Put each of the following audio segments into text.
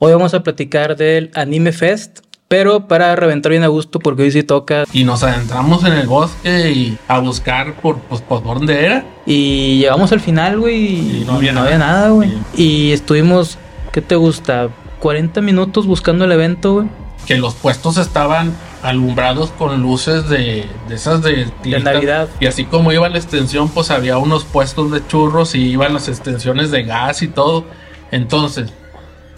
Hoy vamos a platicar del Anime Fest, pero para reventar bien a gusto porque hoy sí toca. Y nos adentramos en el bosque y a buscar por, pues, por dónde era. Y llegamos al final, güey, y no había nada, güey. Y estuvimos, ¿qué te gusta? 40 minutos buscando el evento, güey. Que los puestos estaban alumbrados con luces de, de esas de, de Navidad. Y así como iba la extensión, pues había unos puestos de churros y iban las extensiones de gas y todo. Entonces,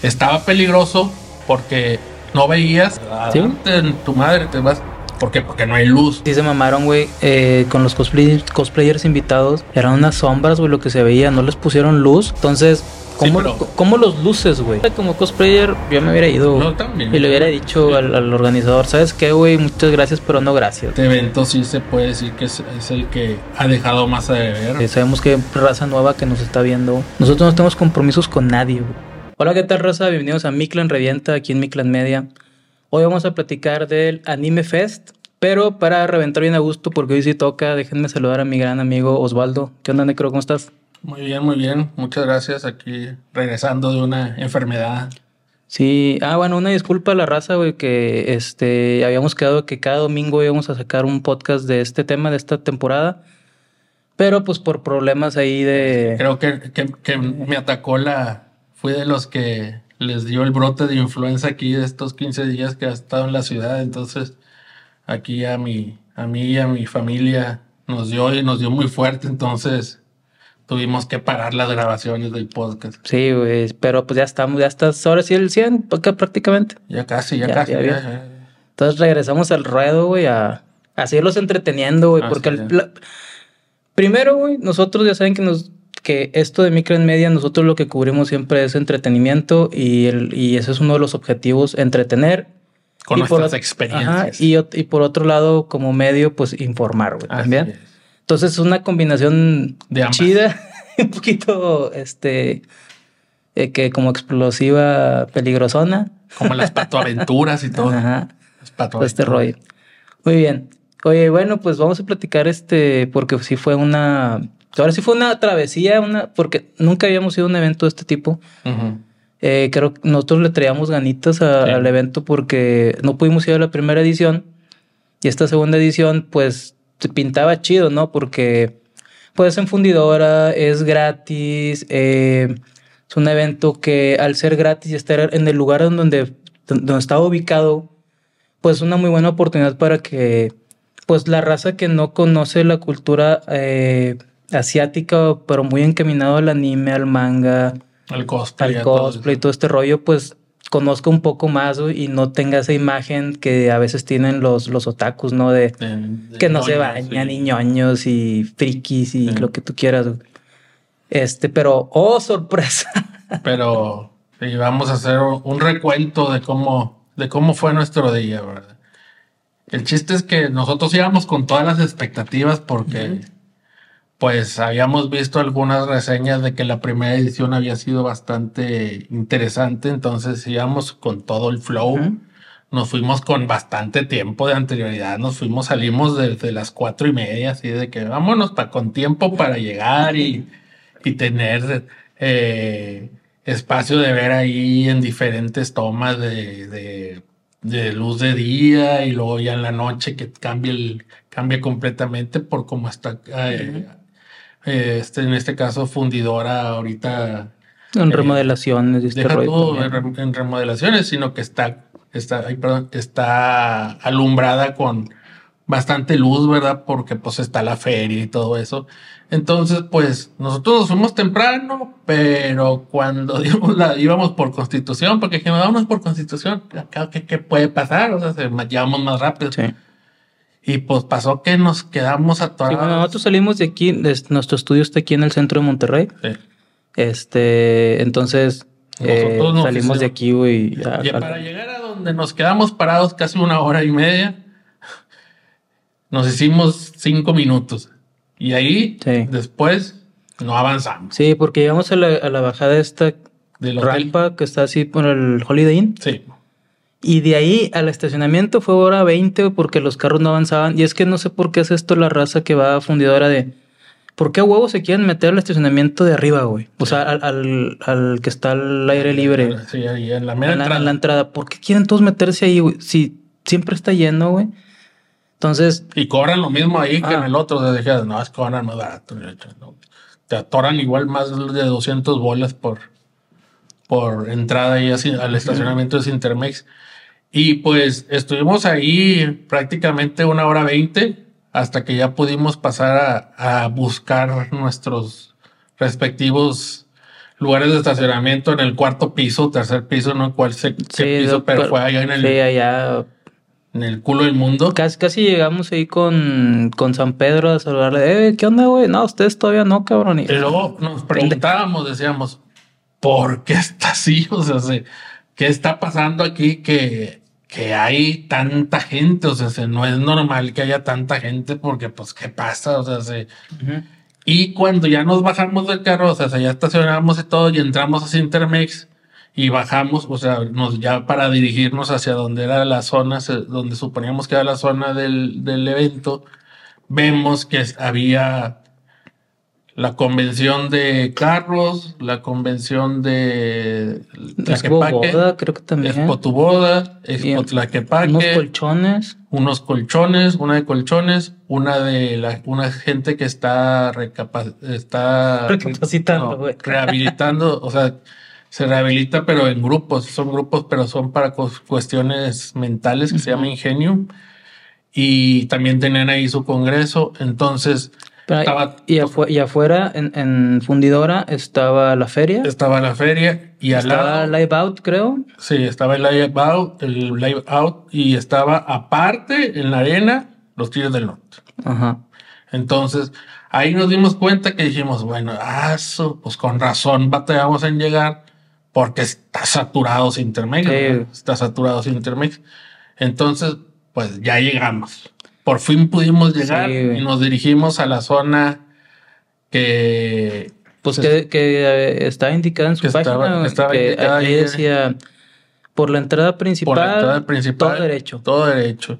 estaba peligroso porque no veías ¿Sí? en tu madre, te vas. ¿Por qué? Porque no hay luz. Sí se mamaron, güey, eh, con los cosplay, cosplayers invitados. Eran unas sombras, güey, lo que se veía. No les pusieron luz. Entonces, ¿cómo, Sí, pero- ¿cómo los luces, güey? Como cosplayer, yo me hubiera ido No, también. y le hubiera dicho al, al organizador, ¿sabes qué, güey? Muchas gracias, pero no gracias. Este evento sí se puede decir que es, es el que ha dejado más a deber. Sabemos que raza nueva que nos está viendo. Nosotros no tenemos compromisos con nadie, güey. Hola, ¿qué tal, raza? Bienvenidos a Miclan Revienta, aquí en Miclan Media. Hoy vamos a platicar del Anime Fest, pero para reventar bien a gusto, porque hoy sí toca, déjenme saludar a mi gran amigo Osvaldo. ¿Qué onda, Necro? ¿Cómo estás? Muy bien, muy bien. Muchas gracias. Aquí regresando de una enfermedad. Sí, ah, bueno, una disculpa a la raza, güey, que este, habíamos quedado que cada domingo íbamos a sacar un podcast de este tema, de esta temporada, pero pues por problemas ahí de... Creo que, que, que me atacó la... Fui de los que les dio el brote de influenza aquí de estos 15 días que ha estado en la ciudad. Entonces, aquí a mi, a mí y a mi familia nos dio y nos dio muy fuerte. Entonces, tuvimos que parar las grabaciones del podcast. Sí, güey, pero pues ya estamos, ya estás, ahora sí el 100, acá prácticamente. Ya casi, ya, Ya, casi. ya ya-. Entonces regresamos al ruedo, güey, a, a seguirlos entreteniendo, güey, Así porque el primero, güey, nosotros ya saben que nos que esto de micro en media, nosotros lo que cubrimos siempre es entretenimiento y, el, y ese es uno de los objetivos, entretener. Con Y por nuestras ot- experiencias. Ajá, y, y por otro lado, como medio, pues informar, güey, también. es. Entonces es una combinación De ambas. chida, un poquito, este, eh, que como explosiva, peligrosona. Como las patoaventuras y todo. Ajá Las todo este patoaventuras. rollo. Muy bien. Oye, bueno, pues vamos a platicar este, porque sí fue una, ahora sí fue una travesía, una, porque nunca habíamos ido a un evento de este tipo. Eh, creo que nosotros le traíamos ganitas a- Sí. al evento porque no pudimos ir a la primera edición y esta segunda edición, pues, se pintaba chido, ¿no? Porque, pues, en fundidora, es gratis, eh, es un evento que al ser gratis y estar en el lugar donde, donde estaba ubicado, pues, una muy buena oportunidad para que, pues, la raza que no conoce la cultura eh, asiática, pero muy encaminado al anime, al manga, El cosplay. al cosplay y todo este rollo, pues conozca un poco más y no tenga esa imagen que a veces tienen los, los otakus, ¿no? De De- de que no se ñoños, bañan sí. y ñoños y frikis y Sí. lo que tú quieras. Este, pero, oh, sorpresa. Pero sí, vamos a hacer un recuento de cómo, de cómo fue nuestro día, ¿verdad? El chiste es que nosotros íbamos con todas las expectativas porque pues habíamos visto algunas reseñas de que la primera edición había sido bastante interesante, entonces íbamos con todo el flow. Nos fuimos con bastante tiempo de anterioridad, nos fuimos, salimos desde las cuatro y media, así de que vámonos pa- con tiempo para llegar y, y tener eh, espacio de ver ahí en diferentes tomas de, de- de luz de día y luego ya en la noche que cambia, el, cambia completamente por cómo está, eh, eh, este, en este caso fundidora ahorita En Eh, remodelaciones este deja también. en, rem- en remodelaciones, sino que está, está, ay, perdón, está alumbrada con bastante luz, ¿verdad? Porque pues está la feria y todo eso. Entonces, pues nosotros nos fuimos temprano, pero cuando dimos la, íbamos por constitución, porque dijimos, vámonos por constitución, acá, ¿qué, qué puede pasar? O sea, se, llevamos más rápido. Sí. Y pues pasó que nos quedamos Sí, atorados. bueno, nosotros salimos de aquí, es- nuestro estudio está aquí en el centro de Monterrey. Sí. Este, entonces eh, salimos de aquí, güey. Y para llegar a donde nos quedamos parados casi una hora y media, nos hicimos cinco minutos. Y ahí, Sí. después, no avanzamos. Sí, porque llegamos a la, a la bajada esta hotel. rampa que está así por el Holiday Inn. Sí. Y de ahí al estacionamiento fue hora 20 güey, porque los carros no avanzaban. Y es que no sé por qué hace esto la raza que va a fundidora de... ¿por qué huevos se quieren meter al estacionamiento de arriba, güey? O sea, al, al, al que está al aire libre. Sí, ahí en la mera En la, entrada. en la entrada. ¿Por qué quieren todos meterse ahí, güey? Si siempre está lleno, güey. Entonces, Y cobran lo mismo ahí que en Ah. el otro. Te dije, no, es que cobran más barato. Te atoran igual más de 200 bolas por, por entrada ahí así, al estacionamiento de Cintermex. Y pues estuvimos ahí prácticamente una hora veinte hasta que ya pudimos pasar a, a buscar nuestros respectivos lugares de estacionamiento en el cuarto piso, tercer piso, no cuál sé sí, piso, pero fue allá en el, sí, allá. en el culo del mundo. Casi, casi llegamos ahí con, con San Pedro a saludarle. Eh, ¿qué onda, güey? No, ustedes todavía no, cabrón. Y, Y luego nos preguntábamos, decíamos, ¿por qué está así? O sea, se- ¿qué está pasando aquí que, que hay tanta gente? O sea, se- no es normal que haya tanta gente porque, pues, ¿qué pasa? O sea, se- Ujú. y cuando ya nos bajamos del carro, o sea, ya estacionamos y todo y entramos a Cintermex y bajamos, o sea, nos, ya para dirigirnos hacia donde era la zona, donde suponíamos que era la zona del, del evento, vemos que había la convención de carros, la convención de Expo Boda, creo que también. Expo tu boda, Expo Tlaquepaque, Unos colchones. unos colchones, una de colchones, una de la, una gente que está está Recapacitando, no, rehabilitando, o sea, se rehabilita pero en grupos, son grupos pero son para cuestiones mentales que se llama Ingenio y también tenían ahí su congreso, entonces Pero ahí- estaba y, afu- y afuera, en, en Fundidora, estaba la feria. estaba la feria y al Estaba lado Live Out, creo. Sí, estaba el live out, el live out y estaba aparte en la arena los Tigres del Norte. Ajá. Entonces, ahí nos dimos cuenta que dijimos, bueno, ah, eso, pues con razón batallamos en llegar porque está saturado sin Intermex, Sí. ¿no? está saturado sin Intermex. Entonces, pues ya llegamos. Por fin pudimos llegar Sí, y nos dirigimos a la zona que Pues se- que, que, eh, estaba indicada en su Que página. estaba- güey, estaba que indicada ahí decía, por la entrada principal, por la entrada principal. todo derecho. Todo derecho.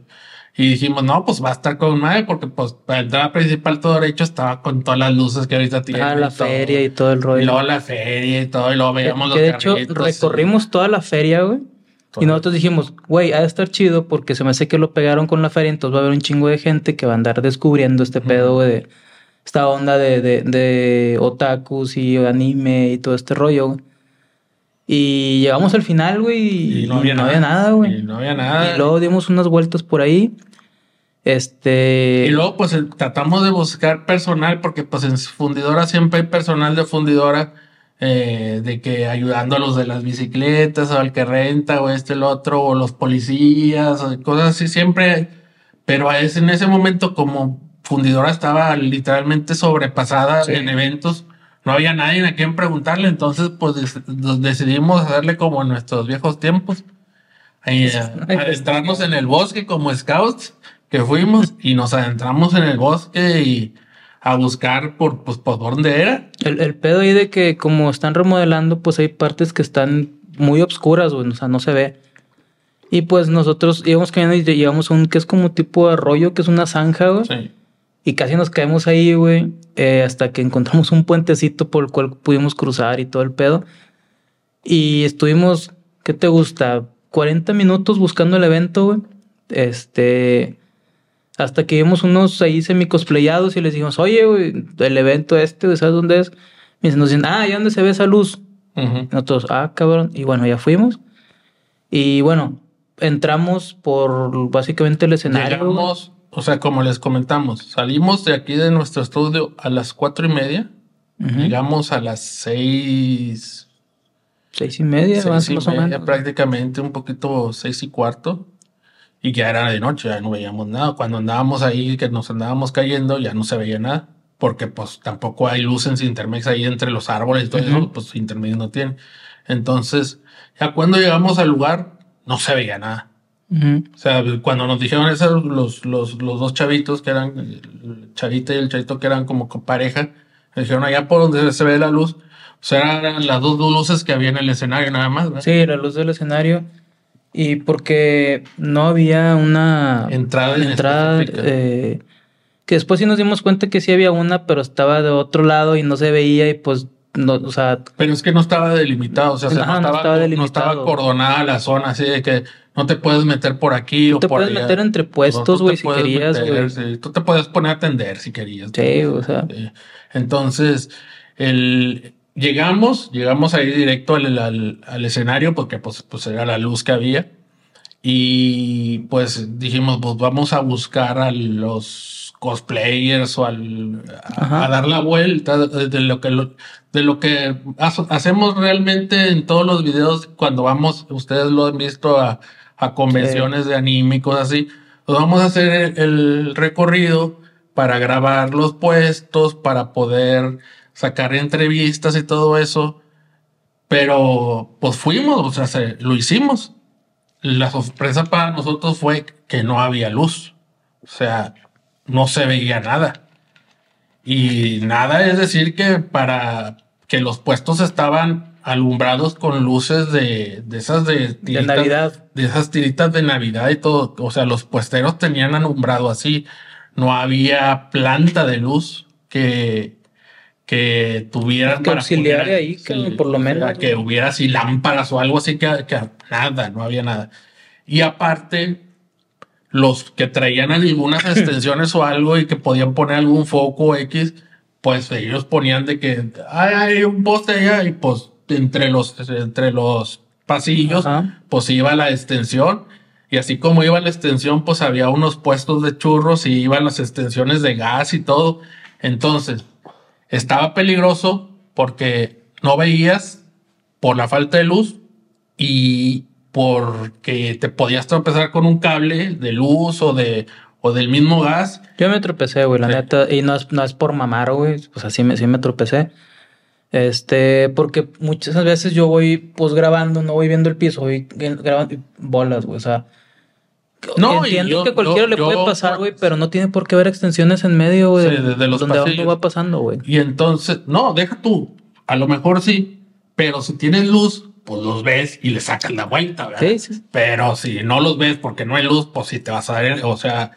Y dijimos, no, pues va a estar con madre, porque pues la entrada principal todo derecho estaba con todas las luces que ahorita tiene. Ah, la y todo. feria y todo el rollo. Y luego la feria y todo, y luego Que- veíamos que los de hecho recorrimos toda la feria, güey. Todo. Y nosotros dijimos, güey, ha de estar chido porque se me hace que lo pegaron con la feria, entonces va a haber un chingo de gente que va a andar descubriendo este pedo, güey, de esta onda de, de, de otakus y anime y todo este rollo. Y llegamos al final, güey, y, no había nada. nada, güey. Y no había nada. Y luego dimos unas vueltas por ahí. Este. Y luego, pues tratamos de buscar personal, porque pues en fundidora siempre hay personal de fundidora, eh, de que ayudando a los de las bicicletas, o al que renta, o este, el otro, o los policías, o cosas así, siempre. Pero a ese- en ese momento, como fundidora estaba literalmente sobrepasada Sí. en eventos, no había nadie a quien preguntarle, entonces pues decidimos hacerle como en nuestros viejos tiempos. A- adentrarnos en el bosque como scouts que fuimos y nos adentramos en el bosque y a buscar por, pues, por dónde era. El, el pedo ahí de que como están remodelando, pues hay partes que están muy obscuras, güey, o sea, no se ve. Y pues nosotros íbamos cayendo y llegamos a un que es como tipo de arroyo, que es una zanja, güey. Sí. Y casi nos caemos ahí, güey, eh, hasta que encontramos un puentecito por el cual pudimos cruzar y todo el pedo. Y estuvimos, ¿qué te gusta? 40 minutos buscando el evento, güey. Este, hasta que vimos unos ahí semi-cosplayados y les dijimos, oye, güey, el evento este, ¿sabes dónde es? Y nos dicen, ah, ¿y dónde se ve esa luz? Ujú. Nosotros, ah, cabrón. Y bueno, ya fuimos. Y bueno, entramos por básicamente el escenario. Llegamos, o sea, como les comentamos, salimos de aquí de nuestro estudio a las cuatro y media. Ujú. Llegamos a las seis, Seis y media, seis más, y más o media, menos. prácticamente un poquito seis y cuarto. Y ya era de noche, ya no veíamos nada. Cuando andábamos ahí, que nos andábamos cayendo, ya no se veía nada. Porque pues tampoco hay luz en Intermex ahí entre los árboles todo Ujú. eso, pues Intermex no tiene. Entonces, ya cuando llegamos al lugar, no se veía nada. Ujú. O sea, cuando nos dijeron eso, los, los, los dos chavitos que eran, el chavita y el chavito que eran como co- pareja, dijeron allá por donde se ve la luz. O sea, eran las dos luces que había en el escenario nada más, ¿verdad? Sí, la luz del escenario. Y porque no había una Entrada en entrada eh, Que después sí nos dimos cuenta que sí había una, pero estaba de otro lado y no se veía y pues no, o sea, Pero es que no estaba delimitado, o sea, se- no, no estaba, estaba no delimitado. estaba acordonada la zona, así de que no te puedes meter por aquí o te por puedes allá. meter entre No, puestos, güey, si querías, meter, güey. sí, Tú te puedes poner a atender si querías. Sí, o sea. Sí. Entonces, el, llegamos, llegamos ahí directo al, al- al escenario porque pues, pues era la luz que había. Y pues dijimos, pues vamos a buscar a los cosplayers o al, a, a dar la vuelta de, de lo que lo- de lo que ha- hacemos realmente en todos los videos cuando vamos, ustedes lo han visto a, a convenciones de anime y cosas así. Pues vamos a hacer el, el recorrido para grabar los puestos, para poder sacar entrevistas y todo eso. Pero pues fuimos, o sea, se- lo hicimos. La sorpresa para nosotros fue que no había luz. O sea, no se veía nada. Y nada es decir que para que los puestos estaban alumbrados con luces de, de esas de, De Navidad. de esas tiritas de Navidad y todo. O sea, los puesteros tenían alumbrado así. No había planta de luz que, que tuvieran Que auxiliare poner ahí, cabrón, por lo o sea, menos, que hubiera así lámparas o algo así que, que nada, no había nada. Y aparte, los que traían algunas extensiones o algo y que podían poner algún foco X, pues ellos ponían de que "Ay, hay un poste allá y pues entre los, entre los pasillos, Ajá. pues iba la extensión. Y así como iba la extensión, pues había unos puestos de churros y iban las extensiones de gas y todo. Entonces, estaba peligroso porque no veías por la falta de luz y porque te podías tropezar con un cable de luz o de o del mismo gas. Yo me tropecé, güey, la Sí. neta. Y no es, no es por mamar, güey. Pues así me, sí me tropecé. Este, porque muchas veces yo voy pues grabando, no voy viendo el piso, voy grabando bolas, güey. O sea, No, entiendo yo- que cualquiera yo- le puede yo- pasar, güey, pero no tiene por qué haber extensiones en medio, güey. Sí, de- de los donde pasillos. va pasando, güey. Y entonces, no, deja tú. A lo mejor sí, pero si tienes luz, pues los ves y le sacas la vuelta, ¿verdad? Sí, sí. Pero si no los ves porque no hay luz, pues sí te vas a dar, o sea,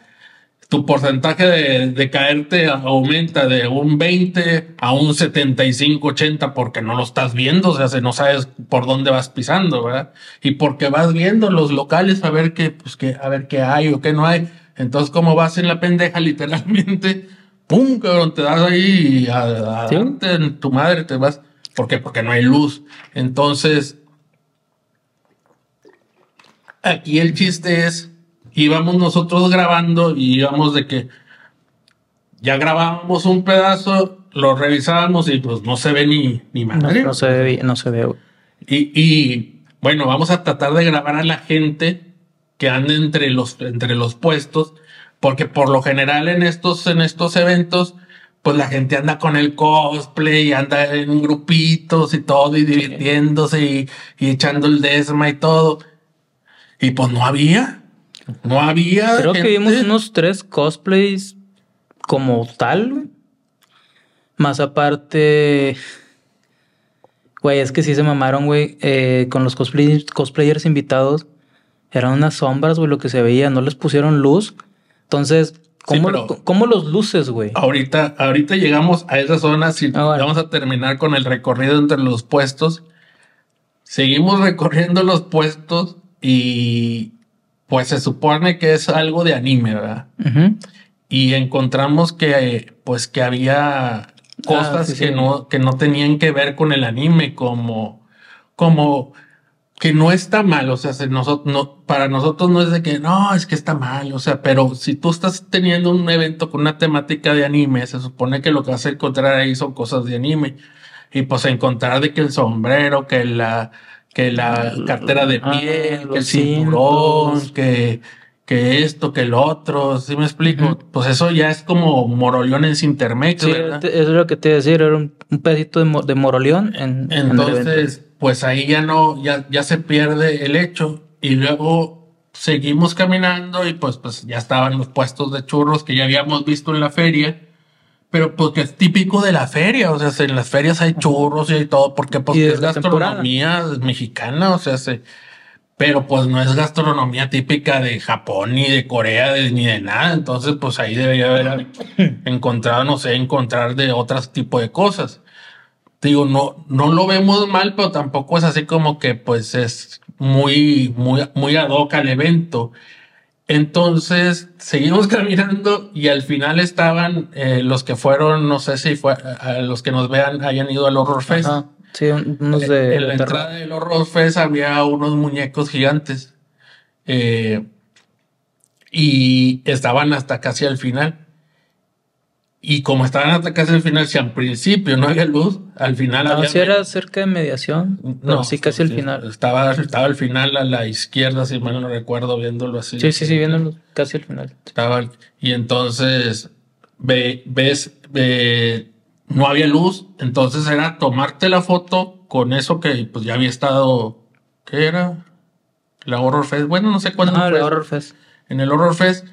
tu porcentaje de, de caerte aumenta de un 20 a un 75, 80 porque no lo estás viendo, o sea, no sabes por dónde vas pisando, ¿verdad? Y porque vas viendo los locales a ver qué, pues que, a ver qué hay o qué no hay. Entonces, como vas en la pendeja, literalmente, pum, cabrón, te das ahí y a, a Sí. darte en tu madre te vas. ¿Por qué? Porque no hay luz. Entonces, aquí el chiste es, íbamos nosotros grabando y íbamos de que ya grabábamos un pedazo, lo revisábamos y pues no se ve ni, ni madre. no se ve, no se ve. Y, y, bueno, vamos a tratar de grabar a la gente que ande entre los, entre los puestos, porque por lo general en estos, en estos eventos, pues la gente anda con el cosplay y anda en grupitos y todo y divirtiéndose y, y echando el desma y todo. Y pues no había, no había. Creo que vimos unos tres cosplays como tal, güey. Más aparte. Güey, es que sí se mamaron, güey. eh, con los cosplayers, cosplayers invitados. Eran unas sombras, güey, lo que se veía. No les pusieron luz. Entonces, ¿cómo, ¿cómo los luces, güey? Ahorita, ahorita llegamos a esa zona. Si Ah, vamos a terminar con el recorrido entre los puestos. Seguimos recorriendo los puestos y pues se supone que es algo de anime, ¿verdad? Y encontramos que pues que había cosas Ah, sí, que sí. no que no tenían que ver con el anime como como que no está mal, o sea, se- nosotros no, para nosotros no es de que no, es que está mal, o sea, pero si tú estás teniendo un evento con una temática de anime, se supone que lo que vas a encontrar ahí son cosas de anime. Y pues encontrar de que el sombrero, que la, que la cartera de Ah, piel, que el cinturón, cintos. que, que esto, que el otro, ¿sí me explico? Pues eso ya es como morollón en Cintermex, Sí, ¿verdad? eso es lo que te iba a decir. Era un, un pedacito de, de moroleón en. Entonces, pues ahí ya no, ya, ya se pierde el hecho. Y luego seguimos caminando y pues, pues ya estaban los puestos de churros que ya habíamos visto en la feria. Pero porque es típico de la feria, o sea, se- en las ferias hay churros y hay todo, porque pues de es temporada. gastronomía mexicana, o sea, se, pero pues no es gastronomía típica de Japón ni de Corea ni de nada. Entonces, pues ahí debería haber encontrado, no sé, encontrar de otros tipo de cosas. Digo, no, no lo vemos mal, pero tampoco es así como que pues es muy, muy, muy ad hoc al evento. Entonces seguimos caminando y al final estaban eh, los que fueron, no sé si fue a los que nos vean hayan ido al Horror Fest. Sí, unos de. En la entrada del Horror Fest había unos muñecos gigantes. Eh, y estaban hasta casi al final. Y como estaban hasta casi al final, si al principio no había luz, al final no, había. si era cerca de mediación. No, sí, casi al final. Estaba, estaba al final a la izquierda, si mal no recuerdo, viéndolo así. Sí, sí, sí, viéndolo casi al final. Estaba, y entonces ve, ves, ve, no había luz, entonces era tomarte la foto con eso que pues ya había estado. ¿Qué era? La Horror Fest. Bueno, no sé cuándo. Ah, la Horror Fest. En el Horror Fest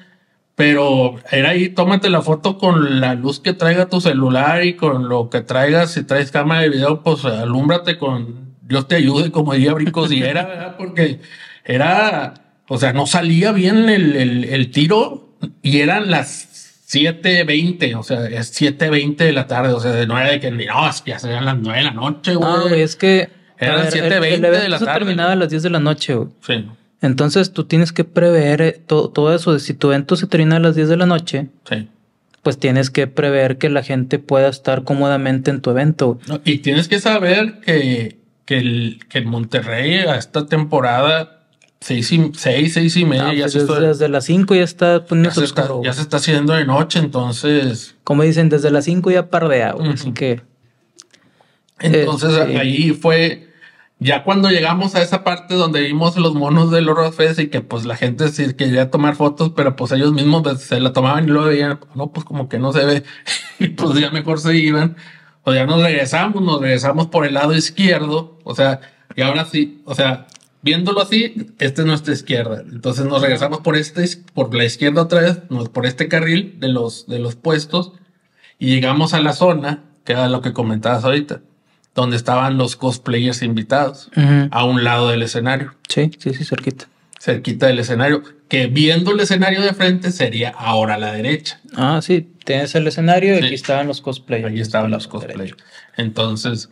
pero era ahí, tómate la foto con la luz que traiga tu celular y con lo que traigas. Si traes cámara de video, pues alúmbrate con Dios te ayude, como diría Brincos, y era, ¿verdad? Porque era, o sea, no salía bien el, el, el tiro y eran las 7.20, o sea, es 7.20 de la tarde, o sea, no era de que no, es que ya serían las 9 de la noche, güey. No, es que. Eran 7.20 de la tarde. terminaba a las 10 de la noche, güey. Sí. Entonces tú tienes que prever eh, todo, todo eso. Si tu evento se termina a las 10 de la noche, Sí. pues tienes que prever que la gente pueda estar cómodamente en tu evento. No, y tienes que saber que, que, el, que en Monterrey a esta temporada, seis, y, seis, seis y media, Ah, ya, pues se desde, está, desde las 5 ya está ya, poniéndose se está, ya se está haciendo de noche, entonces, Como dicen, desde las 5 ya pardea, güey. Ujú. Así que entonces Este- ahí fue, ya cuando llegamos a esa parte donde vimos los monos del Horror Fest y que pues la gente sí quería tomar fotos, pero pues ellos mismos pues, se la tomaban y luego veían, no, pues como que no se ve, y pues ya mejor se iban, o ya nos regresamos, nos regresamos por el lado izquierdo, o sea, y ahora sí, o sea, viéndolo así, esta es nuestra izquierda, entonces nos regresamos por este, por la izquierda otra vez, por este carril de los, de los puestos, y llegamos a la zona, que era lo que comentabas ahorita, donde estaban los cosplayers invitados, a un lado del escenario, sí, sí, sí, cerquita. cerquita del escenario, que viendo el escenario de frente sería ahora a la derecha. Ah, sí, tienes el escenario y Sí. aquí estaban los cosplayers. Ahí estaban los cosplayers. Entonces,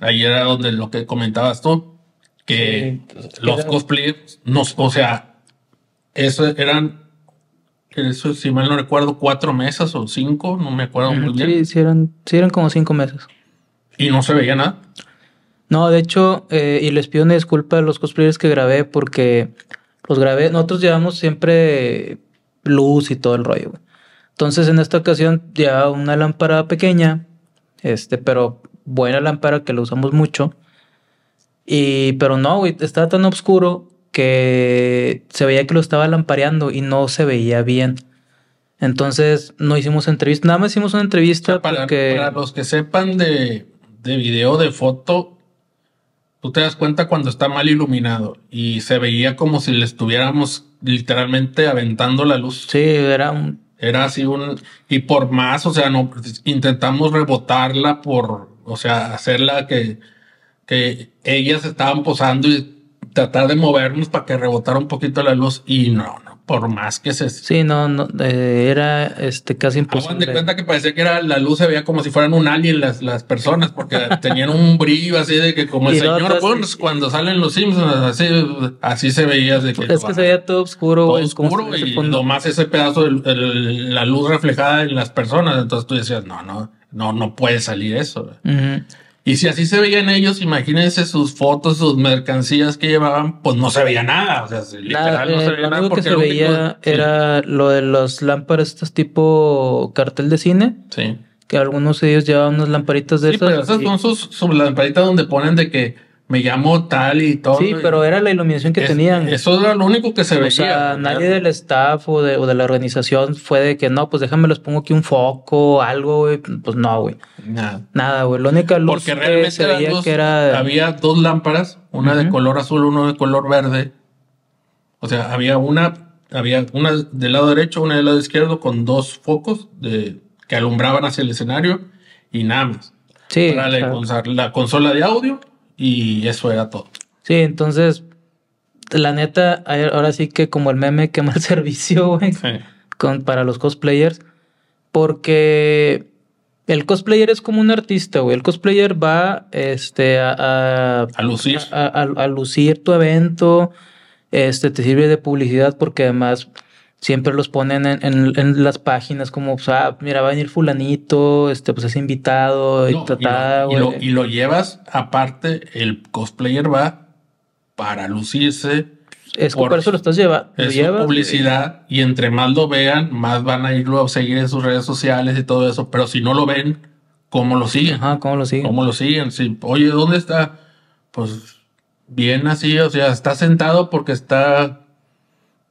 ahí era donde lo que comentabas tú, que Sí, los cosplayers, nos, o sea, eso eran, eso si mal no recuerdo, cuatro mesas o cinco, no me acuerdo muy bien, Sí, sí eran, sí eran como cinco meses. Y no se veía nada. No, de hecho, eh, y les pido una disculpa a los cosplayers que grabé porque los grabé. Nosotros llevamos siempre luz y todo el rollo. güey. Entonces, en esta ocasión, ya una lámpara pequeña, este, pero buena lámpara que la usamos mucho. Y, pero no, güey, estaba tan oscuro que se veía que lo estaba lampareando y no se veía bien. Entonces, no hicimos entrevista. Nada más hicimos una O entrevista sea, para, porque. para los que sepan de, de video, de foto, tú te das cuenta cuando está mal iluminado y se veía como si le estuviéramos literalmente aventando la luz. Sí, era un, Era así un... Y por más, o sea, no intentamos rebotarla por, o sea, hacerla que, que ellas estaban posando y tratar de movernos para que rebotara un poquito la luz y no, no, por más que se... Sí, no, no, eh, era este casi Hagan de imposible. cuenta que parecía que era la luz se veía como si fueran un alien las, las personas, porque tenían un brillo así de que como el no, señor Burns cuando salen los Simpsons, así, así se veía de que Es que se veía todo oscuro, todo oscuro y nomás ese pedazo de la luz reflejada en las personas. Entonces tú decías, no, no, no, no puede salir eso. Y si así se veían ellos, imagínense sus fotos, sus mercancías que llevaban, pues no se veía nada. O sea, literal no se eh, veía lo nada único que se lo veía era lo de las lámparas, estas tipo cartel de cine, Sí. que algunos de ellos llevaban unas lamparitas de Sí, esas. pero esas y- son sus, sus lamparitas donde ponen de que me llamo tal y todo. sí, pero era la iluminación que Es- tenían. Eso era lo único que se o veía. sea, nadie del staff o de, o de la organización fue de que no, pues déjame les pongo aquí un foco, algo, güey. Pues no, güey. Nada. Nada, güey. La única luz Porque que realmente se eran veía dos- que era. había dos lámparas, una de Ujú. color azul, una de color verde. O sea, había una, había una del lado derecho, una del lado izquierdo con dos focos de, que alumbraban hacia el escenario y nada más. Sí, Para la, o la consola de audio y eso era todo. Sí, entonces la neta, ahora sí que como el meme quema el servicio, güey, con, para los cosplayers, porque el cosplayer es como un artista, güey. El cosplayer va este, a, a, lucir. A, lucir tu evento, este, te sirve de publicidad porque además siempre los ponen en, en, las páginas como, o sea, mira, va a venir fulanito, este, pues es invitado y, lo, y, lo, llevas aparte, el cosplayer va para lucirse. Es por, eso lo estás llevando. Es publicidad y entre más lo vean, más van a irlo a seguir en sus redes sociales y todo eso. Pero si no lo ven, ¿cómo lo siguen? Ajá, ¿cómo lo siguen? ¿Cómo lo siguen? Si, Oye, ¿dónde está? Pues bien así, o sea, está sentado porque está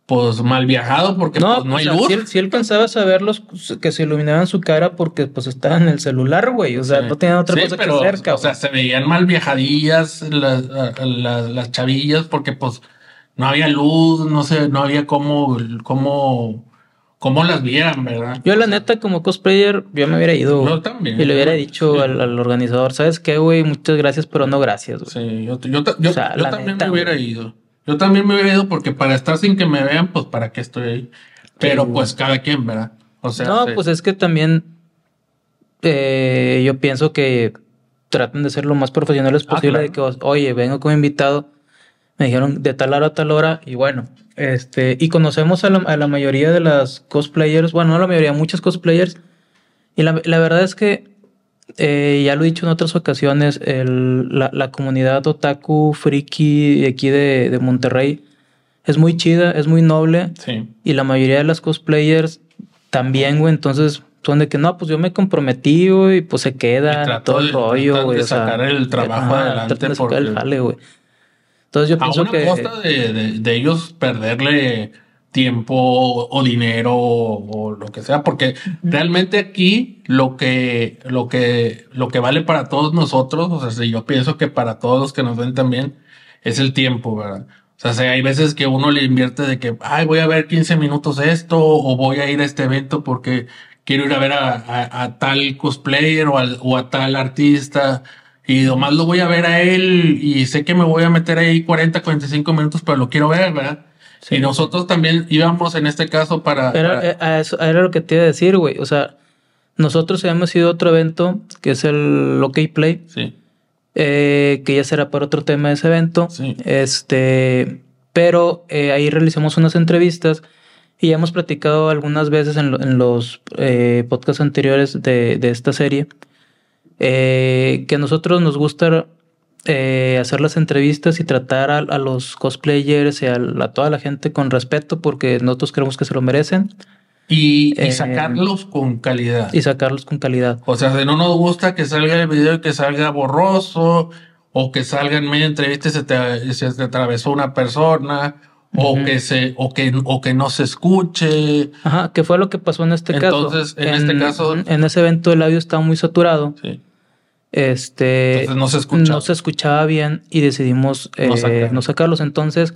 pues mal viajado porque no, pues, no hay luz. Si él, pensaba saberlos que se iluminaban su cara porque pues estaba en el celular, güey. O sea, no tenían otra cosa que hacer, O sea, se veían mal viajadillas las, las, chavillas porque pues no había luz, no sé, no había cómo, cómo, cómo las vieran, ¿verdad? Yo la neta como cosplayer, yo me hubiera ido. Yo también. Y le hubiera dicho al, organizador, ¿sabes qué, güey? Muchas gracias, pero no gracias, güey. Sí, yo, yo, yo, también me hubiera ido. Yo también me hubiera ido porque para estar sin que me vean, pues para qué estoy ahí. Pero pues cada quien, ¿verdad? O sea. No, pues es que también eh, yo pienso que traten de ser lo más profesionales ah, posible. De que, oye, vengo como invitado. Me dijeron de tal hora a tal hora. Y bueno, este, y conocemos a la, a la mayoría de las cosplayers. Bueno, no la mayoría, muchas cosplayers. Y la, la verdad es que eh, ya lo he dicho en otras ocasiones, la, comunidad otaku friki aquí de, Monterrey es muy chida, es muy noble. Y la mayoría de las cosplayers también, güey. Entonces son de que no, pues yo me comprometí, güey, y pues se queda todo el rollo, güey. De sacar el trabajo adelante. De sacar el jale, güey. Entonces yo pienso que. costa de, de ellos perderle tiempo o dinero o, lo que sea, porque realmente aquí lo que, lo que, lo que vale para todos nosotros, o sea, si yo pienso que para todos los que nos ven también, es el tiempo, ¿verdad? O sea, hay veces que uno le invierte de que, ay, voy a ver 15 minutos esto, o voy a ir a este evento porque quiero ir a ver a, tal cosplayer o, o a tal artista, y nomás lo voy a ver a él y sé que me voy a meter ahí 40, 45 minutos, pero lo quiero ver, ¿verdad? Y nosotros también íbamos en este caso para... Era, eh, eso, era lo que te iba a decir, güey. O sea, nosotros habíamos ido a otro evento, que es el OK Play. Sí. Eh, que ya será para otro tema de ese evento. Sí. Este, pero eh, ahí realizamos unas entrevistas y ya hemos platicado algunas veces en, los podcasts anteriores de, de esta serie que a nosotros nos gusta eh, hacer las entrevistas y tratar a, los cosplayers y a, toda la gente con respeto porque nosotros creemos que se lo merecen. Y, eh, sacarlos con calidad. Y sacarlos con calidad. O sea, si no nos gusta que salga el video y que salga borroso, o que salga en media entrevista y se te, se te atravesó una persona, o que se, o que, o que no se escuche. Ajá, que fue lo que pasó en este caso. Entonces, en, este caso. En ese evento el audio estaba muy saturado. Sí. Este, no se escuchaba. No se escuchaba bien y decidimos eh, no, sacarlos. Entonces,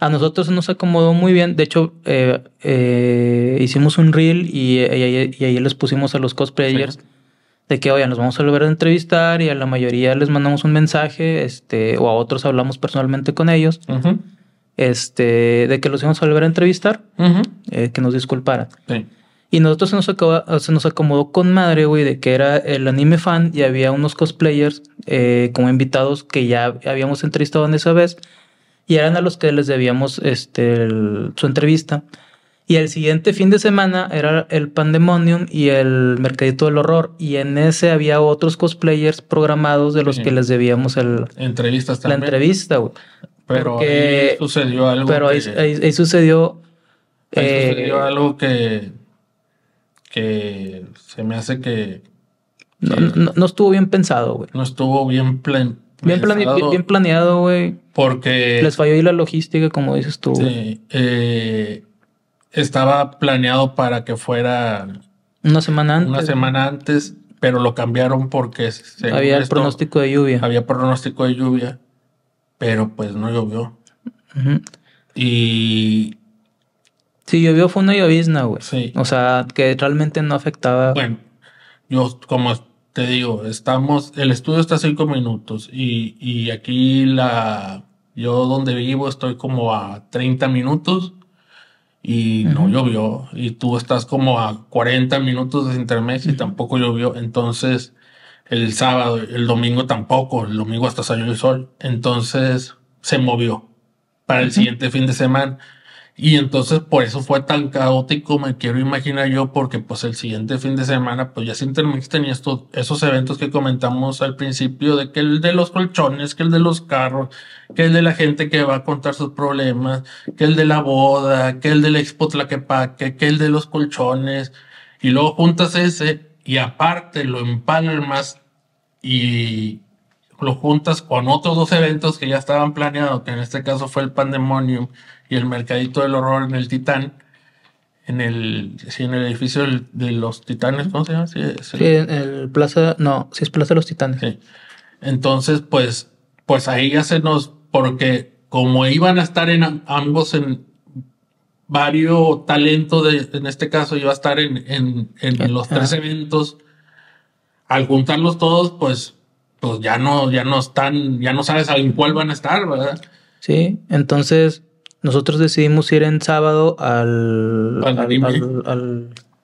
a nosotros nos acomodó muy bien. De hecho, eh, eh, hicimos un reel y, ahí les pusimos a los cosplayers de que, oye, nos vamos a volver a entrevistar y a la mayoría les mandamos un mensaje, este, o a otros hablamos personalmente con ellos, este, de que los íbamos a volver a entrevistar, que nos disculparan. Sí. Y nosotros se nos, se nos acomodó con madre, güey, de que era el anime fan y había unos cosplayers eh, como invitados que ya habíamos entrevistado en esa vez y eran a los que les debíamos este, su entrevista. Y el siguiente fin de semana era el Pandemonium y el Mercadito del Horror. Y en ese había otros cosplayers programados de los que les debíamos el, Entrevistas también. la entrevista. Pero ahí sucedió algo. Pero ahí, ahí, sucedió. Ahí sucedió eh, algo que que se me hace que... no, estuvo bien pensado, güey. No estuvo bien plan, bien, bien, planeado, güey. Porque... Les falló ahí la logística, como dices tú. Sí. Eh, estaba planeado para que fuera... Una semana antes. Una semana antes, pero lo cambiaron porque... Había el pronóstico de lluvia. Había pronóstico de lluvia, pero pues no llovió. Y Sí, llovió fue una llovizna, güey. Sí. O sea, que realmente no afectaba. Bueno, yo como te digo, estamos, el estudio está a cinco minutos y, y aquí la, Yo donde vivo estoy como a 30 minutos y no llovió. Y tú estás como a 40 minutos de intermedio y tampoco llovió. Entonces, el sábado, el domingo tampoco. El domingo hasta salió el sol. Entonces, se movió para el siguiente fin de semana. Y entonces por eso fue tan caótico, me quiero imaginar yo, porque pues el siguiente fin de semana, pues ya Intermix tenía estos, esos eventos que comentamos al principio, de que el de los colchones, que el de los carros, que el de la gente que va a contar sus problemas, que el de la boda, que el del expo Tlaquepaque, que el de los colchones, y luego juntas ese y aparte lo empalmas y lo juntas con otros dos eventos que ya estaban planeados, que en este caso fue el Pandemonium y el Mercadito del Horror en el Titán, en el, sí, en el edificio de los Titanes, ¿cómo se llama? Sí, en el Plaza, no, sí es Plaza de los Titanes. Sí. Entonces, pues, pues ahí ya se nos, porque como iban a estar en ambos en varios talentos, de, en este caso iba a estar en, en, en los tres eventos, al juntarlos todos, pues, pues ya no, ya no están, ya no sabes en cuál van a estar, ¿verdad? Sí, entonces nosotros decidimos ir en sábado al,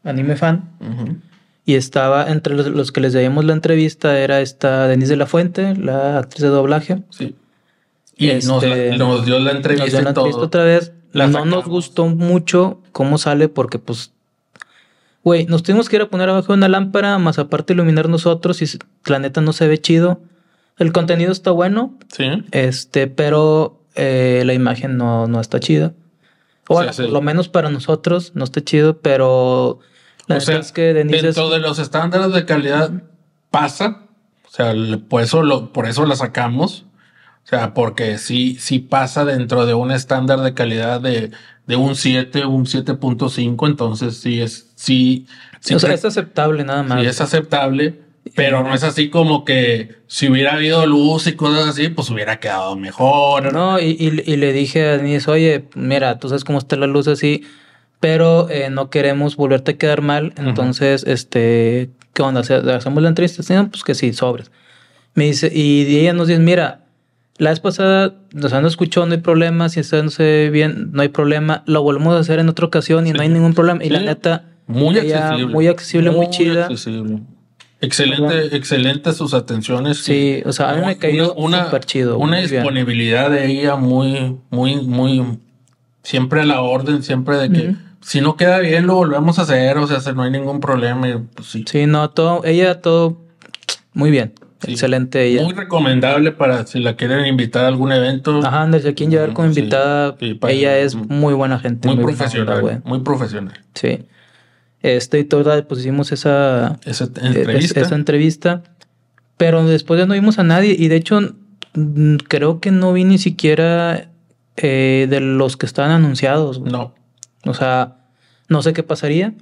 anime. fan. Y estaba entre los, que les dimos la entrevista, era esta Denise de la Fuente, la actriz de doblaje. Sí. Y nos, este, dio la entrevista. Nos dio otra vez. no nos gustó mucho cómo sale porque pues Güey, nos tuvimos que ir a poner abajo de una lámpara, más aparte iluminar nosotros y la neta no se ve chido. El contenido está bueno. Sí. Este, pero eh, la imagen no, no está chida. O por lo menos para nosotros no está chido, pero la o es que dentro de los estándares de calidad pasa. O sea, por eso, lo, por eso la sacamos. O sea, porque sí, sí pasa dentro de un estándar de calidad de, de un 7, un 7.5, entonces sí es, sí, sí o sea, es aceptable nada más. Sí, es aceptable. Pero no es así como que si hubiera habido luz y cosas así, pues hubiera quedado mejor. No, y, y, le dije a Denise, oye, mira, tú sabes cómo está la luz así, pero eh, no queremos volverte a quedar mal. Entonces, este, ¿qué onda? ¿Hacemos la entrevista? Sí, pues que sí, sobres. Me dice, y ella nos dice, mira, la vez pasada nos han escuchado, no hay problema, si está no se bien, no hay problema. Lo volvemos a hacer en otra ocasión y no hay ningún problema. Y la neta, muy accesible. Muy accesible, muy, chida. Accesible. Excelente, excelente sus atenciones. Sí, o sea, a mí me cayó una, chido. Una disponibilidad de ella muy, muy, muy, siempre a la orden, siempre de que si no queda bien lo volvemos a hacer, o sea, no hay ningún problema. Y, pues, sí. sí, no, todo, ella todo muy bien. Excelente ella. Muy recomendable para si la quieren invitar a algún evento. Ajá, desde quien llevar como invitada. ella es muy buena gente. Muy, profesional. muy profesional. Sí. Este y toda, pues hicimos esa, esa entrevista. esa entrevista. Pero después ya no vimos a nadie. Y de hecho, creo que no vi ni siquiera eh, de los que estaban anunciados. No. O sea, no sé qué pasaría.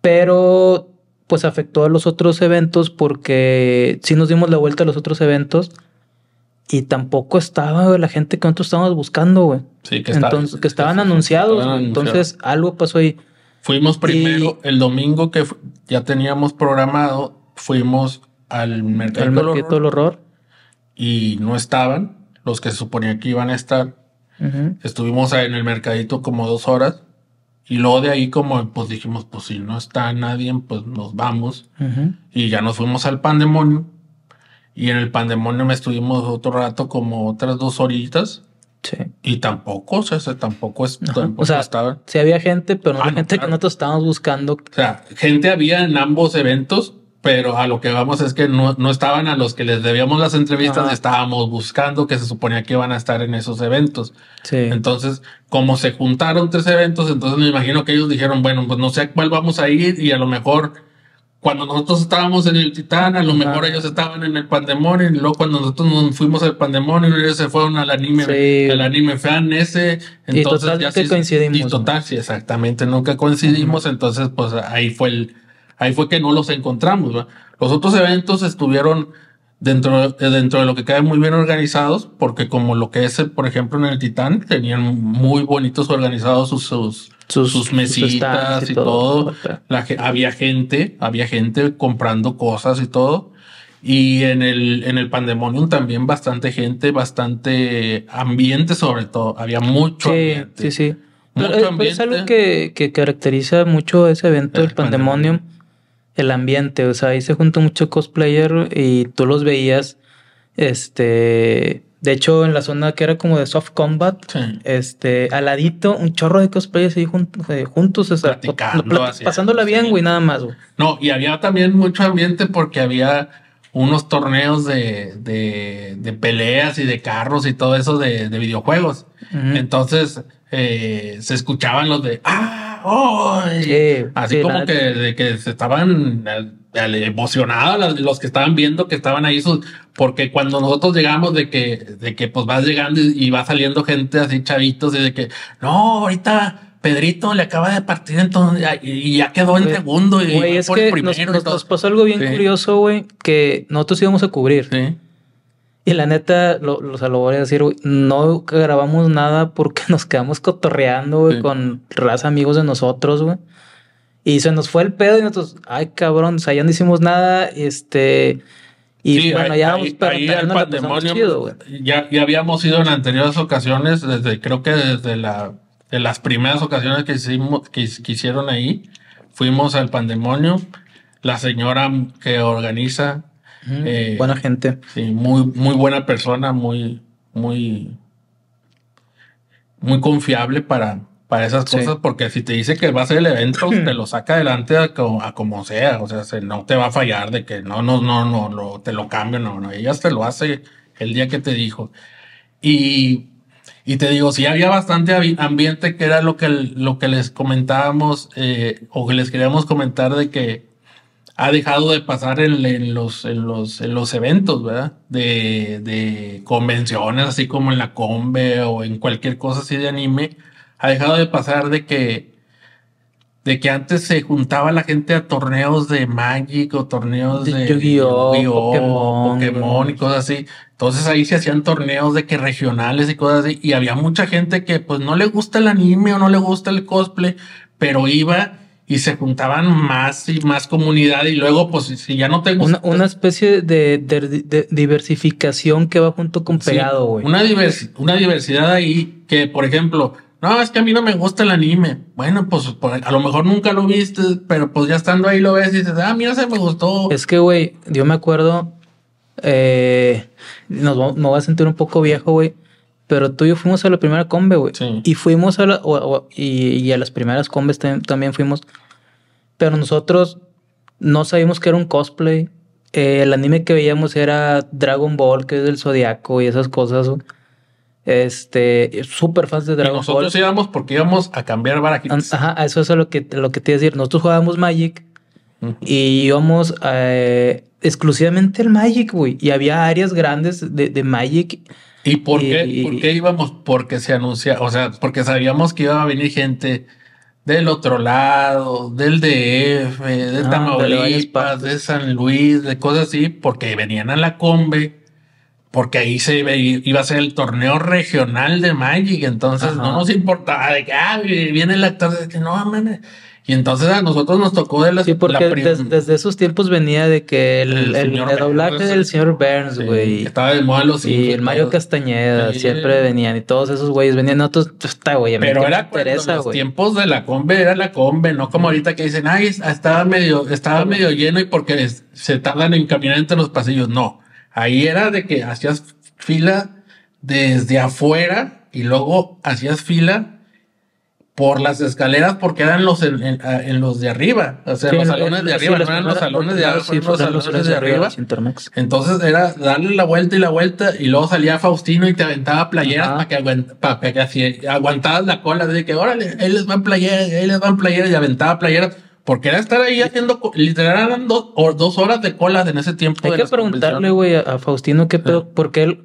Pero pues afectó a los otros eventos porque sí nos dimos la vuelta a los otros eventos y tampoco estaba la gente que nosotros estábamos buscando, güey. Sí, que, entonces, que estaban anunciados. Entonces algo pasó ahí. Fuimos primero el domingo que ya teníamos programado, fuimos al mercado, del, horror, y no estaban los que se suponía que iban a estar. Estuvimos en el mercadito como dos horas y luego de ahí como pues dijimos pues si no está nadie pues nos vamos. Y ya nos fuimos al pandemonio y en el pandemonio me estuvimos otro rato como otras dos horitas Sí. Y tampoco, o sea, tampoco, es, o sea, estaba. Sí había gente, pero no ah, gente que nosotros estábamos buscando. O sea, gente había en ambos eventos, pero a lo que vamos es que no, no estaban a los que les debíamos las entrevistas, estábamos buscando que se suponía que iban a estar en esos eventos. Sí. Entonces, como se juntaron tres eventos, entonces me imagino que ellos dijeron, bueno, pues no sé a cuál vamos a ir y a lo mejor cuando nosotros estábamos en el Titán, a lo mejor ellos estaban en el Pandemonio, y luego cuando nosotros nos fuimos al Pandemonio, ellos se fueron al anime, al anime fan ese. Entonces y ya sí, coincidimos. Y total, sí, exactamente, nunca coincidimos, entonces pues ahí fue el, ahí fue que no los encontramos. Los otros eventos estuvieron dentro, dentro de lo que cae muy bien organizados, porque como lo que es, por ejemplo, en el Titán, tenían muy bonitos organizados sus, sus sus, mesitas y, todo. La, había gente, había gente comprando cosas y todo. Y en el, en el Pandemonium también bastante gente, bastante ambiente sobre todo. Había mucho sí, ambiente. Sí, sí. Mucho Pero, eh, ambiente. Es algo que, que caracteriza mucho ese evento El del Pandemonium, el ambiente. O sea, ahí se juntó mucho cosplayer y tú los veías. Este. De hecho, en la zona que era como de soft combat, Sí. este, al ladito, un chorro de cosplayers ahí jun- eh, juntos, o sea, pasándola bien, sí. güey, nada más, güey. No, y había también mucho ambiente porque había unos torneos de, de, de peleas y de carros y todo eso de, de videojuegos. Entonces eh, se escuchaban los de ¡Ah! ¡Oh! Sí, así sí, como que, de que se estaban emocionados los que estaban viendo que estaban ahí sus, porque cuando nosotros llegamos de que, de que pues vas llegando y, y va saliendo gente así chavitos y de que no, ahorita Pedrito le acaba de partir entonces y ya quedó en segundo y es por el que primero nos, pasó algo bien Sí. curioso, güey, que nosotros íbamos a cubrir. Sí. Y la neta, lo, lo, lo voy a decir, güey, no grabamos nada porque nos quedamos cotorreando, güey, Sí. con raza amigos de nosotros, güey. Y se nos fue el pedo y nosotros, ay, cabrón, o sea, ya no hicimos nada, este... Y Sí, bueno, ahí- ya ahí- vamos, pero ahí también al Pandemonium, chido, ya, ya habíamos ido en anteriores ocasiones, desde creo que desde la de las primeras ocasiones que hicimos, que, que hicieron ahí, fuimos al Pandemonio. La señora que organiza, Ujú, eh, Buena gente. sí, muy, muy buena persona, muy, muy, muy confiable para, para esas Sí. cosas, porque si te dice que va a ser el evento, te lo saca adelante a, a como sea, o sea, se- no te va a fallar de que no, no, no, no, lo- te lo cambio, no, no, ella te lo hace el día que te dijo. Y, y te digo, sí había bastante ambiente que era lo que, lo que les comentábamos eh, o que les queríamos comentar de que ha dejado de pasar en, en los, en, los, en los eventos, ¿verdad? De, de convenciones, así como en la Combe o en cualquier cosa así de anime. Ha dejado de pasar de que, de que antes se juntaba la gente a torneos de Magic o torneos De de, Yu-Gi-Oh, Yu-Gi-Oh, Pokémon, Pokémon y cosas así. Entonces ahí se hacían torneos de que regionales y cosas así. Y había mucha gente que pues no le gusta el anime o no le gusta el cosplay, pero iba y se juntaban más y más comunidad. Y luego, pues si ya no te gusta. Una, una especie de, de- de diversificación que va junto con pegado, güey. una, diversi- una diversidad ahí que, por ejemplo, no, es que a mí no me gusta el anime. Bueno, pues por- a lo mejor nunca lo viste, pero pues ya estando ahí lo ves y dices, ah, mira, se me gustó. Es que, güey, yo me acuerdo. Eh, nos, va- me voy a sentir un poco viejo, güey. Pero tú y yo fuimos a la primera combe, güey. Sí. Y fuimos a la. o- o- y, y a las primeras combes tam- también fuimos. Pero nosotros no sabíamos que era un cosplay. Eh, el anime que veíamos era Dragon Ball, que es del Zodiaco y esas cosas. Este, súper fans de Y Dragon nosotros Ball. íbamos porque íbamos a cambiar barajitas. Ajá, eso es lo que, lo que te iba a decir. Nosotros jugábamos Magic y íbamos eh, exclusivamente al Magic, güey. Y había áreas grandes de, de Magic. ¿Y por Y- qué? y- ¿Por qué íbamos? Porque se anuncia, o sea, porque sabíamos que iba a venir gente del otro lado, del DF, de Ah, Tamaulipas, de San Luis, de cosas así, porque venían a la Combe, porque ahí se iba, iba a ser el torneo regional de Magic, entonces Ajá. no nos importaba de que ah, viene el actor, de que no, mames. Y entonces a nosotros nos tocó de la, Sí, porque la des- desde esos tiempos venía de que el, El el, señor el doblaje del señor Burns, güey. estaba de moda los y el Mario. Castañeda Sí. siempre venían y todos esos güeyes venían. Nosotros, está, güey, a mí Pero era interesa, los güey. tiempos de la combe era la combe, no como ahorita que dicen, ay, estaba medio, estaba medio lleno y porque es- se tardan en caminar entre los pasillos. No, ahí era de que hacías fila desde afuera y luego hacías fila por las escaleras porque eran los en, en- a- en los de arriba, o sea, Sí, los salones de arriba, no eran los salones de abajo, sí, los salones de arriba. Entonces era darle la vuelta y la vuelta y luego salía Faustino y te aventaba playeras para que, pa' que así aguantabas la cola de que órale, ahí les van playeras, ahí les van playeras y aventaba playeras porque era estar ahí haciendo, literal eran dos, o dos horas de colas en ese tiempo. Hay de que preguntarle, güey, a, a Faustino qué pedo, porque él,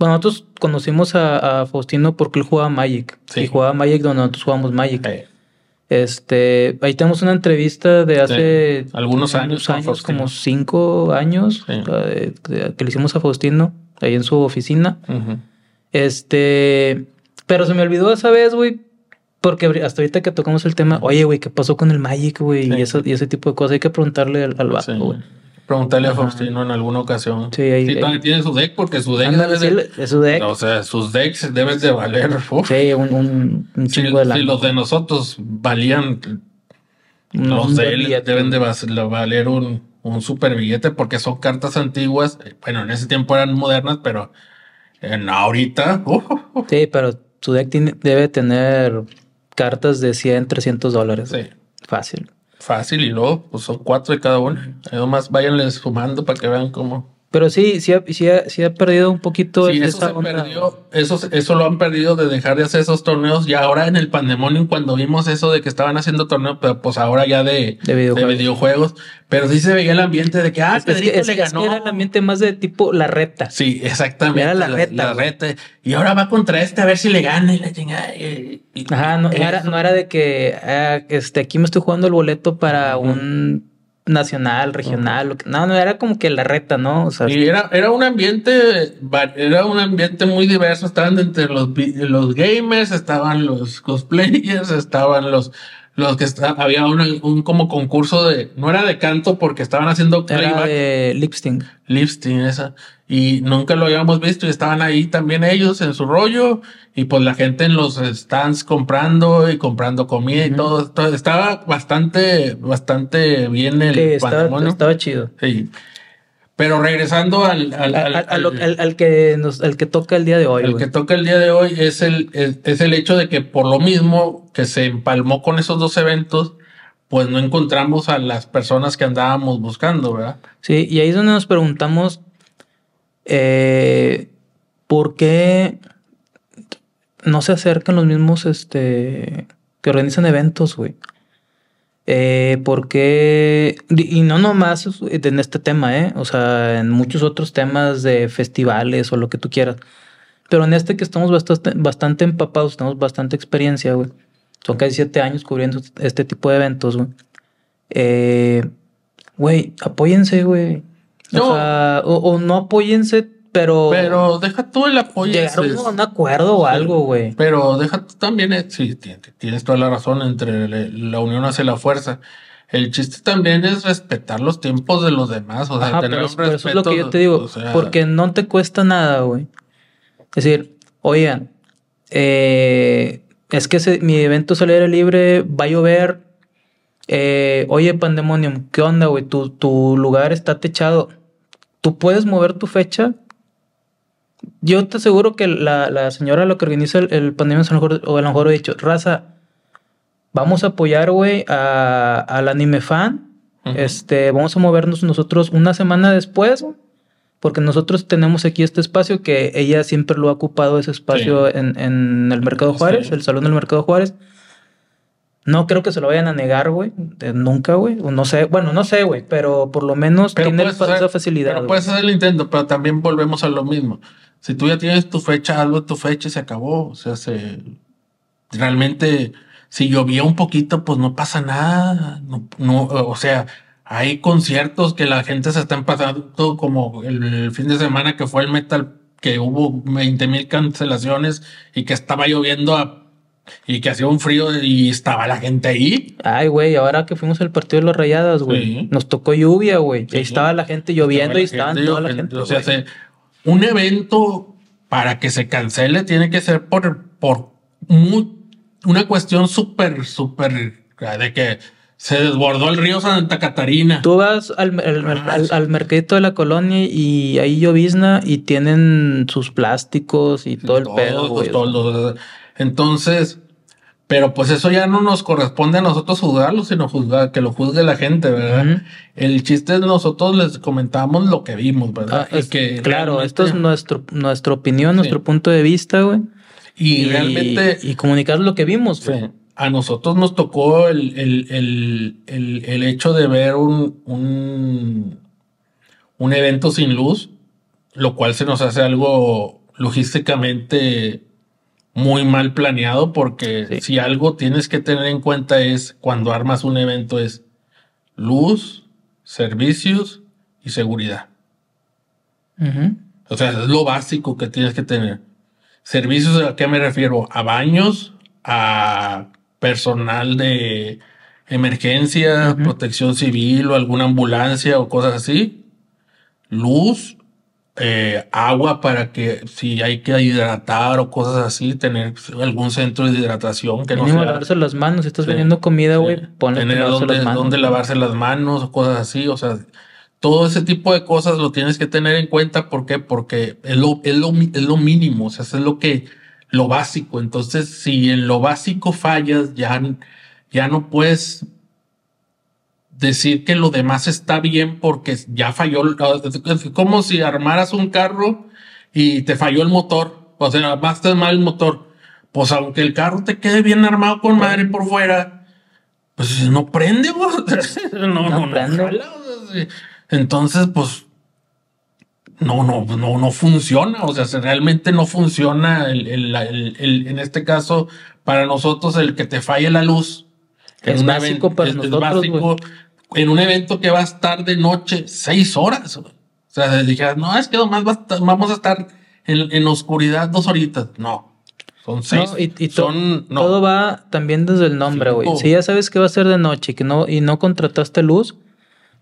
bueno, nosotros conocimos a, a Faustino porque él jugaba Magic. Sí. Y jugaba Magic donde nosotros jugamos Magic. Eh, Este, ahí tenemos una entrevista de hace algunos años Faustino. como cinco años, Sí. que que le hicimos a Faustino ahí en su oficina. Este, pero se me olvidó esa vez, güey, porque hasta ahorita que tocamos el tema, oye, güey, ¿qué pasó con el Magic, güey? Sí. Y, eso, y ese tipo de cosas, hay que preguntarle al, al vato, güey. Preguntarle a. Faustino en alguna ocasión. Sí, ahí- Sí, ahí- todavía tiene su deck porque su deck Ándale, sí, de- es su deck. O sea, sus decks deben de valer. uf. Sí, un, un, un Si, chingo de si lana. los de nosotros valían, Un- los de él billete. deben de valer un, un super billete porque son cartas antiguas. Bueno, en ese tiempo eran modernas, pero en ahorita, Sí, pero su deck tiene- debe tener cartas de 100, 300 dólares. sí, Fácil. Fácil. Y luego, pues son cuatro de cada uno. Ahí nomás váyanles sumando para que vean cómo. Pero sí, sí ha, sí ha, sí ha perdido un poquito Sí, eso esa se onda. perdió, eso, eso lo han perdido de dejar de hacer esos torneos. Y ahora en el Pandemonium, cuando vimos eso de que estaban haciendo torneos, pero pues ahora ya de, De videojuegos. videojuegos. Pero sí se veía el ambiente de que, ah, Es que, Pedrito es le que- es que ganó. era el ambiente más de tipo la reta. Sí, exactamente. Era la reta. Y ahora va contra este a ver si le gana y la chingada. Ajá, no, no era, no era de que ah, este, aquí me estoy jugando el boleto para un nacional, regional, lo que- no, no, era como que la reta, ¿no? O sea, Y era, era un ambiente, era un ambiente muy diverso. Estaban entre los, los gamers, estaban los cosplayers, estaban los, los que esta- había un, un como concurso de, no era de canto porque estaban haciendo era playback, de lip sync. Lipstein, esa. Y nunca lo habíamos visto y estaban ahí también ellos en su rollo y pues la gente en los stands comprando y comprando comida y todo, todo. Estaba bastante, bastante bien el Sí, estaba chido. Sí. Pero regresando al, al, Al, lo- que nos, al que toca el día de hoy. el que toca el día de hoy es el, es, es el hecho de que por lo mismo que se empalmó con esos dos eventos, pues no encontramos a las personas que andábamos buscando, ¿verdad? Sí, y ahí es donde nos preguntamos eh, por qué no se acercan los mismos este, que organizan eventos, güey. Eh, ¿Por qué? Y y no nomás en este tema, ¿eh? O sea, en muchos otros temas de festivales o lo que tú quieras. Pero en este que estamos bastante, bastante empapados, tenemos bastante experiencia, güey. Son casi siete años cubriendo este tipo de eventos, güey. Eh, güey, apóyense, güey. No. O sea, o, o no apóyense, pero, Pero deja tú el apoyo. llegar es- a un acuerdo o algo, güey. Pero deja tú también, eh, sí, ti- tienes toda la razón, entre la unión hace la fuerza. El chiste también es respetar los tiempos de los demás, o sea, Ajá, tener pero, un pero eso es lo que respeto, yo te digo, o sea, porque no te cuesta nada, güey. Es decir, oigan, eh, es que mi evento es al aire libre, va a llover. eh, oye, Pandemonium, ¿qué onda, güey? Tu, tu lugar está techado. ¿Tú puedes mover tu fecha? Yo te aseguro que la, la señora lo que organiza el, el Pandemonium a lo mejor, o a lo mejor he dicho, raza, vamos a apoyar, güey, a- al anime fan. Este, vamos a movernos nosotros una semana después, porque nosotros tenemos aquí este espacio que ella siempre lo ha ocupado ese espacio Sí. en, en el Mercado Juárez, Sí. el salón del Mercado Juárez. No creo que se lo vayan a negar, güey, nunca, güey. No sé, bueno, no sé, güey, pero por lo menos Pero tiene esa facilidad. Pero puedes hacer el intento, pero también volvemos a lo mismo. Si tú ya tienes tu fecha, hazlo tu fecha y se acabó. O sea, se realmente, si llovía un poquito, pues no pasa nada. No, no, o sea, hay conciertos que la gente se están pasando como el fin de semana que fue el metal, que hubo 20 mil cancelaciones y que estaba lloviendo a- y que hacía un frío y estaba la gente ahí. Ay, güey, ahora que fuimos al partido de los Rayadas, güey, Sí. nos tocó lluvia, güey. Sí. Ahí estaba la gente lloviendo y Estaba estaban la toda la gente. O sea, se- un evento para que se cancele tiene que ser por, por mu- una cuestión súper, súper de que se desbordó el río Santa Catarina. Tú vas al, al, al- Ah, al- al mercadito de la colonia y ahí llovizna y tienen sus plásticos y todo el pedo, todos los- entonces, pero pues eso ya no nos corresponde a nosotros juzgarlo, sino juzgar, que lo juzgue la gente, ¿verdad? El chiste es nosotros les comentamos lo que vimos, ¿verdad? Ah, es- que claro, esto es nuestro, nuestra opinión, Sí. nuestro punto de vista, güey. y, realmente Y comunicar lo que vimos, güey. Sí. A nosotros nos tocó el, el- el- el- el hecho de ver un, un, un evento sin luz, lo cual se nos hace algo logísticamente muy mal planeado, porque Sí. si algo tienes que tener en cuenta es cuando armas un evento es luz, servicios y seguridad. O sea, es lo básico que tienes que tener. Servicios, ¿a qué me refiero? A baños, a personal de emergencia, protección civil o alguna ambulancia o cosas así. Luz, eh, agua para que si hay que hidratar o cosas así, tener algún centro de hidratación que no sea, lavarse las manos, si estás vendiendo comida, güey, ponle tener donde, lavarse las manos o cosas así, o sea, todo ese tipo de cosas lo tienes que tener en cuenta, ¿por qué? Porque es lo, es lo, es lo mínimo, o sea, es lo que, lo básico, entonces si en lo básico fallas, ya, ya no puedes decir que lo demás está bien porque ya falló. Es como si armaras un carro y te falló el motor. O sea, basta mal el motor. Pues aunque el carro te quede bien armado con madre por fuera, pues no prende, no, no, no, prende. Entonces, pues no, no, no, no funciona. O sea, realmente no funciona. en este caso, para nosotros, el que te falle la luz. Es básico para nosotros. básico en un evento que va a estar de noche seis horas. O sea, dije, no, es que nomás vamos a estar en, oscuridad dos horitas. No, son seis. y, todo va también desde el nombre, güey. Si ya sabes que va a ser de noche y, que no, y no contrataste luz,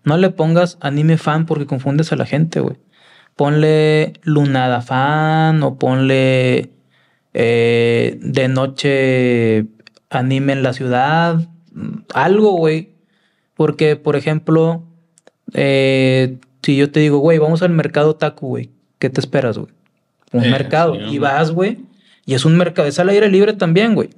no le pongas anime fan porque confundes a la gente, güey. Ponle lunada fan o ponle eh, de noche anime en la ciudad. Algo, güey porque, por ejemplo, eh, si yo te digo, güey, vamos al mercado taco, güey, ¿qué te esperas, güey? Un eh, mercado. y vas, güey, y es un mercado, es al aire libre también, güey.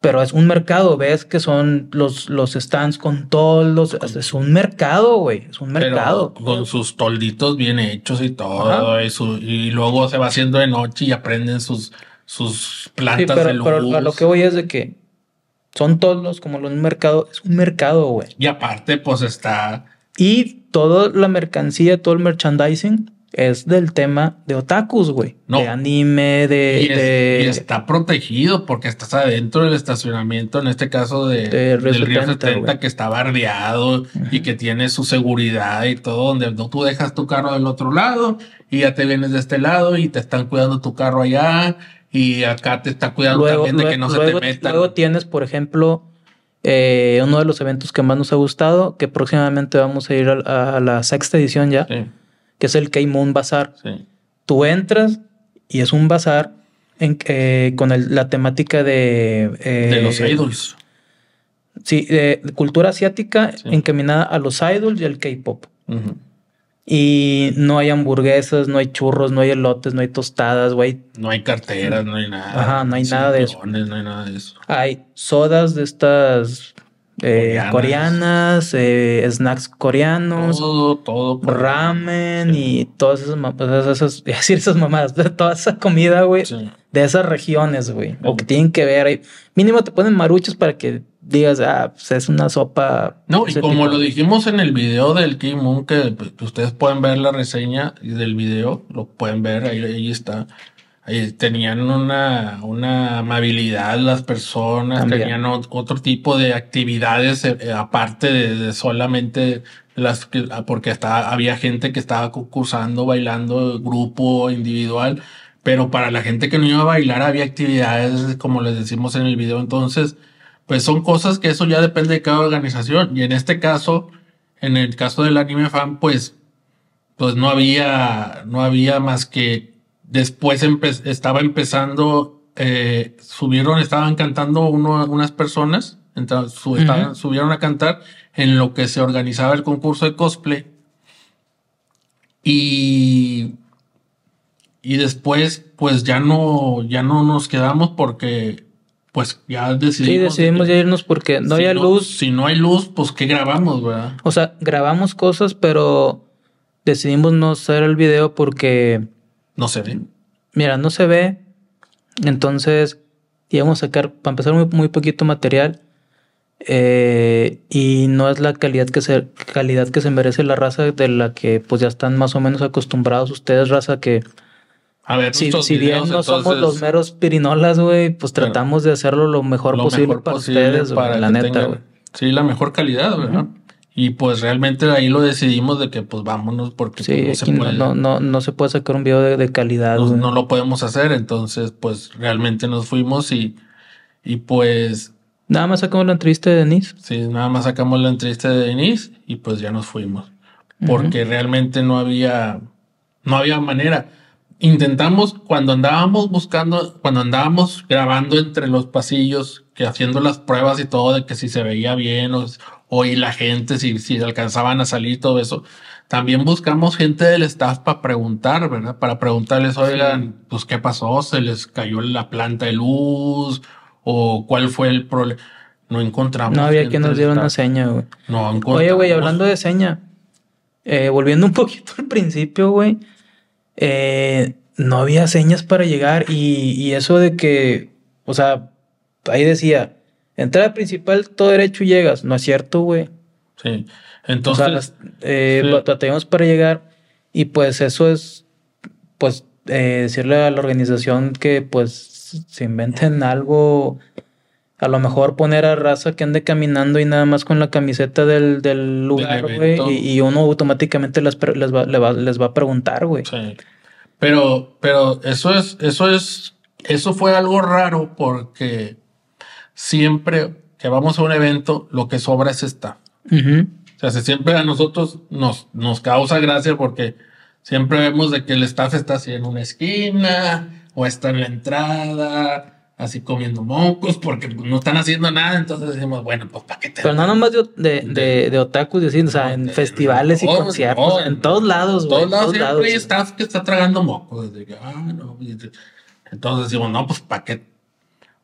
Pero es un mercado, ves que son los, los stands con toldos. Es un mercado, güey. Es un mercado. con sus tolditos bien hechos y todo eso. Y luego se va haciendo de noche y aprenden sus, sus plantas de luz. Pero a lo que voy es de que son todos como los mercado. Es un mercado, güey. Y aparte, pues está. Y toda la mercancía, todo el merchandising es del tema de otakus, güey. No. De anime, de y, está protegido porque estás adentro del estacionamiento, en este caso de, del Río 70, que está bardeado y que tiene su seguridad y todo, donde tú dejas tu carro del otro lado y ya te vienes de este lado y te están cuidando tu carro allá y acá te está cuidando también de que no se te metan. Luego tienes, por ejemplo, eh, uno de los eventos que más nos ha gustado, que próximamente vamos a ir a, la sexta edición ya, que es el K-Moon Bazar. Tú entras y es un bazar en, eh, con la temática de... Eh, de los idols. Sí, de, cultura asiática encaminada a los idols y al K-pop. Y no hay hamburguesas, no hay churros, no hay elotes, no hay tostadas, güey. No hay carteras, no hay nada. Ajá, no hay nada de eso. No hay nada de eso. Hay sodas de estas eh, coreanas, eh, snacks coreanos. Todo, todo. Ramen y todas esas, esas, decir esas mamadas, toda esa comida, güey, de esas regiones, güey. O que tienen que ver. Mínimo te ponen maruchos para que digas, ah, pues es una sopa. No, y como lo dijimos en el video del Kim Moon, que pues, ustedes pueden ver la reseña del video, lo pueden ver, ahí, ahí está. Ahí tenían una, una amabilidad las personas, tenían otro tipo de actividades eh, eh, aparte de, solamente las que, ah, porque estaba, había gente que estaba concursando, bailando, grupo, individual, pero para la gente que no iba a bailar había actividades, como les decimos en el video. Entonces, pues son cosas que eso ya depende de cada organización. Y en este caso, en el caso del anime fan, pues, pues no había, no había más que después estaba empezando, eh, subieron, estaban cantando uno, unas personas, subieron a cantar en lo que se organizaba el concurso de cosplay. Y, y después, pues ya no, ya no nos quedamos porque pues ya decidimos. Sí, decidimos ya irnos porque no había luz. Si no hay luz, pues ¿qué grabamos, verdad? O sea, grabamos cosas, pero decidimos no hacer el video porque... No se ve. Mira, no se ve. Entonces íbamos a sacar, para empezar, muy, muy poquito material. Eh, y no es la calidad que se calidad que se merece la raza de la que pues ya están más o menos acostumbrados ustedes raza que a ver, si, si bien no somos los meros pirinolas, güey, pues tratamos de hacerlo lo mejor posible para ustedes, para la neta, güey. Sí, la mejor calidad, ¿verdad? Y pues realmente ahí lo decidimos de que pues vámonos porque sí, pues, no, se puede, no, no, no, se puede sacar un video de, calidad. Pues, no lo podemos hacer, entonces pues realmente nos fuimos y, y pues... Nada más sacamos la entrevista de Denise. Sí, nada más sacamos la entrevista de Denise y pues ya nos fuimos. Porque realmente no había, no había manera. Intentamos, cuando andábamos buscando, cuando andábamos grabando entre los pasillos, que haciendo las pruebas y todo de que si se veía bien o, o y la gente, si, si alcanzaban a salir, todo eso. También buscamos gente del staff para preguntar, ¿verdad? Para preguntarles, oigan, pues qué pasó, se les cayó la planta de luz o cuál fue el problema. No encontramos. No había quien nos diera una seña, güey. No encontramos. Oye, güey, hablando de seña, eh, volviendo un poquito al principio, güey, eh, no había señas para llegar y, y, eso de que, o sea, ahí decía, entrada principal, todo derecho y llegas. No es cierto, güey. Sí. Entonces, o sea, eh, sí. batallamos para llegar y pues eso es, pues, eh, decirle a la organización que pues se inventen algo, a lo mejor poner a raza que ande caminando y nada más con la camiseta del, del lugar, güey, y, y, uno automáticamente les, les, va, les, va, les va a preguntar, güey. Sí. Pero, pero eso es, eso es, eso fue algo raro porque siempre que vamos a un evento, lo que sobra es esta. Uh -huh. O sea, siempre a nosotros nos, nos causa gracia porque siempre vemos de que el staff está así en una esquina o está en la entrada, así comiendo mocos porque no están haciendo nada. Entonces decimos, bueno, pues ¿para qué te Pero no nomás de, de, de, de otakus, decir, o sea, en festivales y todos, conciertos, en, en todos lados, En todos lados siempre hay staff que está tragando mocos. Ah, no. Entonces decimos, no, pues ¿para qué?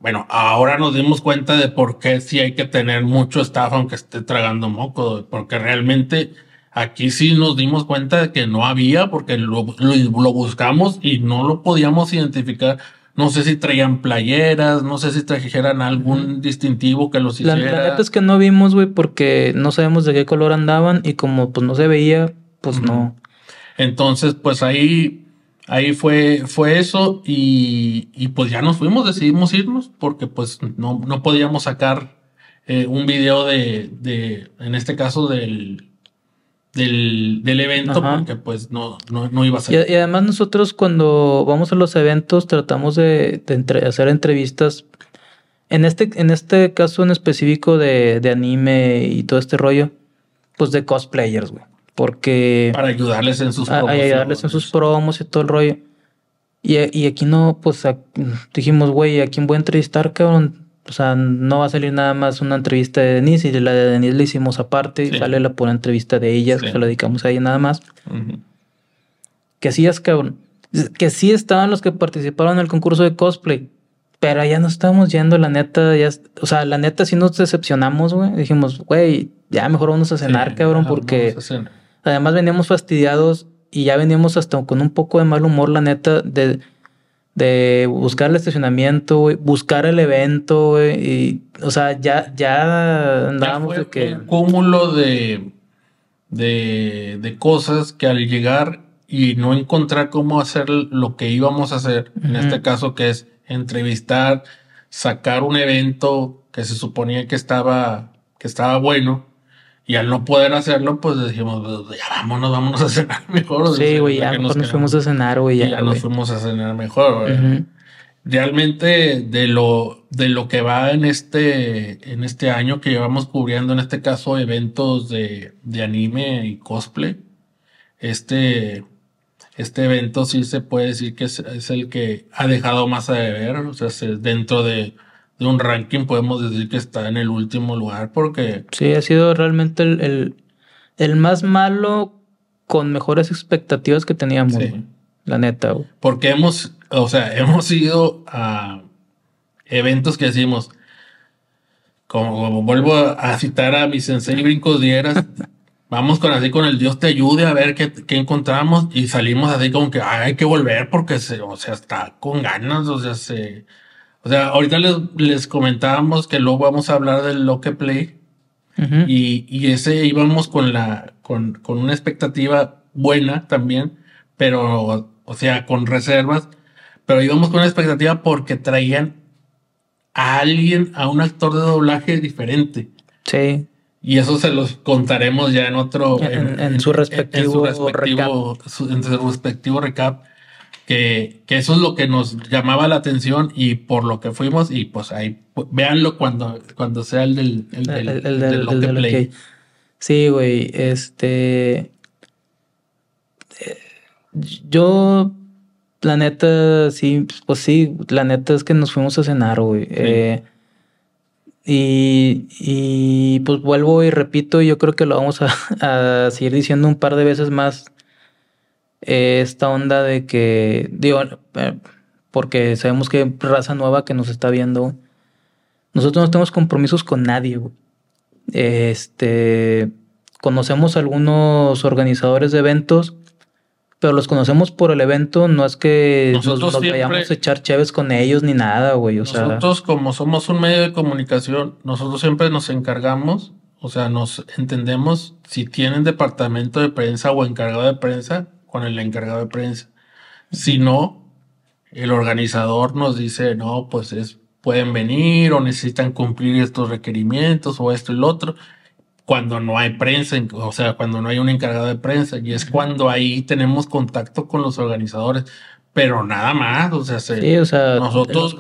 Bueno, ahora nos dimos cuenta de por qué sí hay que tener mucho staff aunque esté tragando moco, porque realmente aquí sí nos dimos cuenta de que no había, porque lo, lo, lo, buscamos y no lo podíamos identificar. No sé si traían playeras, no sé si trajeran algún distintivo que los hiciera. La, la neta es que no vimos, güey, porque no sabemos de qué color andaban y como pues no se veía, pues no. Entonces, pues ahí ahí fue, fue eso y, y, pues ya nos fuimos, decidimos irnos porque pues no, no podíamos sacar eh, un video de, de, en este caso del, del, del evento Ajá. porque pues no, no, no, iba a ser. Y, y, además nosotros cuando vamos a los eventos tratamos de, de entre, hacer entrevistas. En este, en este caso en específico de, de anime y todo este rollo, pues de cosplayers, güey porque... Para ayudarles en sus promos. ayudarles en sus promos y todo el rollo. Y, y aquí no, pues a, dijimos, güey, ¿a quién voy a entrevistar, cabrón? O sea, no va a salir nada más una entrevista de Denise y la de Denise la hicimos aparte. Sí. Sale la pura entrevista de ellas, sí. que se la dedicamos a ella nada más. Uh -huh. Que sí es, cabrón. Que sí estaban los que participaron en el concurso de cosplay. Pero ya no estamos yendo, la neta, ya, o sea, la neta sí nos decepcionamos, güey. Dijimos, güey, ya mejor vamos a cenar, sí, cabrón, porque. Además veníamos fastidiados y ya veníamos hasta con un poco de mal humor, la neta, de, de buscar el estacionamiento, buscar el evento, y, o sea, ya, ya andábamos ya de que... Un cúmulo de, de, de, cosas que al llegar y no encontrar cómo hacer lo que íbamos a hacer, uh -huh. en este caso que es entrevistar, sacar un evento que se suponía que estaba, que estaba bueno, y al no poder hacerlo, pues dijimos, pues, ya vámonos, vámonos a cenar mejor. Sí, güey, ya nos, nos fuimos a cenar, güey. Ya, ya nos fuimos a cenar mejor, güey. Uh -huh. Realmente de lo, de lo que va en este, en este año que llevamos cubriendo, en este caso, eventos de, de anime y cosplay, este, este evento sí se puede decir que es, es el que ha dejado más a deber, o sea, dentro de, de un ranking podemos decir que está en el último lugar porque... Sí, ha sido realmente el, el, el más malo con mejores expectativas que teníamos, sí. la neta. Güey. Porque hemos, o sea, hemos ido a eventos que decimos, como, como vuelvo a citar a mi sensei Brincos Dieras, vamos con así con el Dios te ayude a ver qué, qué encontramos y salimos así como que Ay, hay que volver porque se, o sea, está con ganas, o sea, se o sea, ahorita les, les comentábamos que luego vamos a hablar del Loque Play. Uh -huh. y, y, ese íbamos con la con, con, una expectativa buena también, pero o sea, con reservas, pero íbamos con una expectativa porque traían a alguien, a un actor de doblaje diferente. Sí. Y eso se los contaremos ya en otro en, en, en su respectivo, en su respectivo. Su, en su respectivo recap que, que, eso es lo que nos llamaba la atención y por lo que fuimos y pues ahí véanlo cuando, cuando sea el del, el, del, el, del, play. Sí, güey, este... Eh, yo, la neta, sí, pues sí, la neta es que nos fuimos a cenar, güey. Eh, y, y, pues vuelvo y repito, yo creo que lo vamos a, a seguir diciendo un par de veces más esta onda de que, digo, eh, porque sabemos que raza nueva que nos está viendo, nosotros no tenemos compromisos con nadie, Este, conocemos algunos organizadores de eventos, pero los conocemos por el evento, no es que nosotros nos, vayamos a echar chéves con ellos ni nada, güey. O nosotros, como somos un medio de comunicación, nosotros siempre nos encargamos, o sea, nos entendemos si tienen departamento de prensa o encargado de prensa, con el encargado de prensa. Si no, el organizador nos dice, no, pues es, pueden venir o necesitan cumplir estos requerimientos o esto y lo otro. Cuando no hay prensa, o sea, cuando no hay un encargado de prensa, y es cuando ahí tenemos contacto con los organizadores pero nada más, o sea, nosotros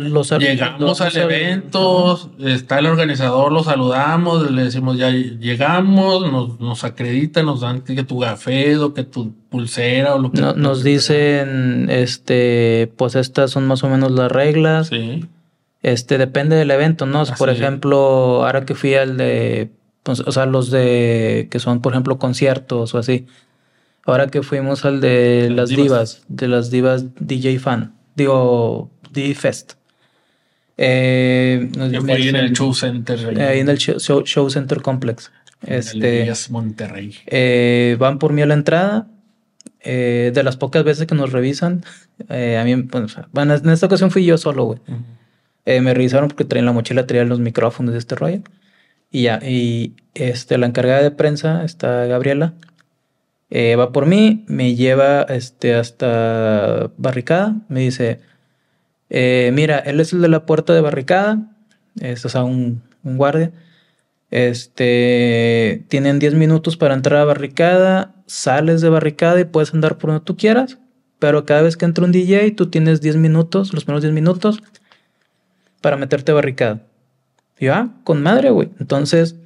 los, llegamos al evento, está el organizador, lo saludamos, le decimos ya llegamos, nos, nos acreditan, nos dan que tu café o que tu pulsera o lo que nos dicen, este, pues estas son más o menos las reglas. Sí. Este, depende del evento, ¿no? Por ejemplo, ahora que fui al de, pues, o sea, los de que son, por ejemplo, conciertos o así Ahora que fuimos al de las divas. de las divas DJ Fan, digo, DJ Fest. Eh, ahí en el Show Center. Ahí en el show, Center Complex. Este, Monterrey. Eh, van por mí a la entrada. Eh, de las pocas veces que nos revisan, eh, a mí, bueno, en esta ocasión fui yo solo, güey. me revisaron porque traían la mochila, traían los micrófonos de este rollo. Y ya, y este, la encargada de prensa está Gabriela. Eh, va por mí, me lleva este, hasta barricada, me dice, eh, mira, él es el de la puerta de barricada, es, o sea, un, guardia. Este, tienen 10 minutos para entrar a barricada, sales de barricada y puedes andar por donde tú quieras, pero cada vez que entra un DJ, tú tienes 10 minutos, los primeros 10 minutos, para meterte a barricada. Y yo, ah, con madre, güey. Entonces,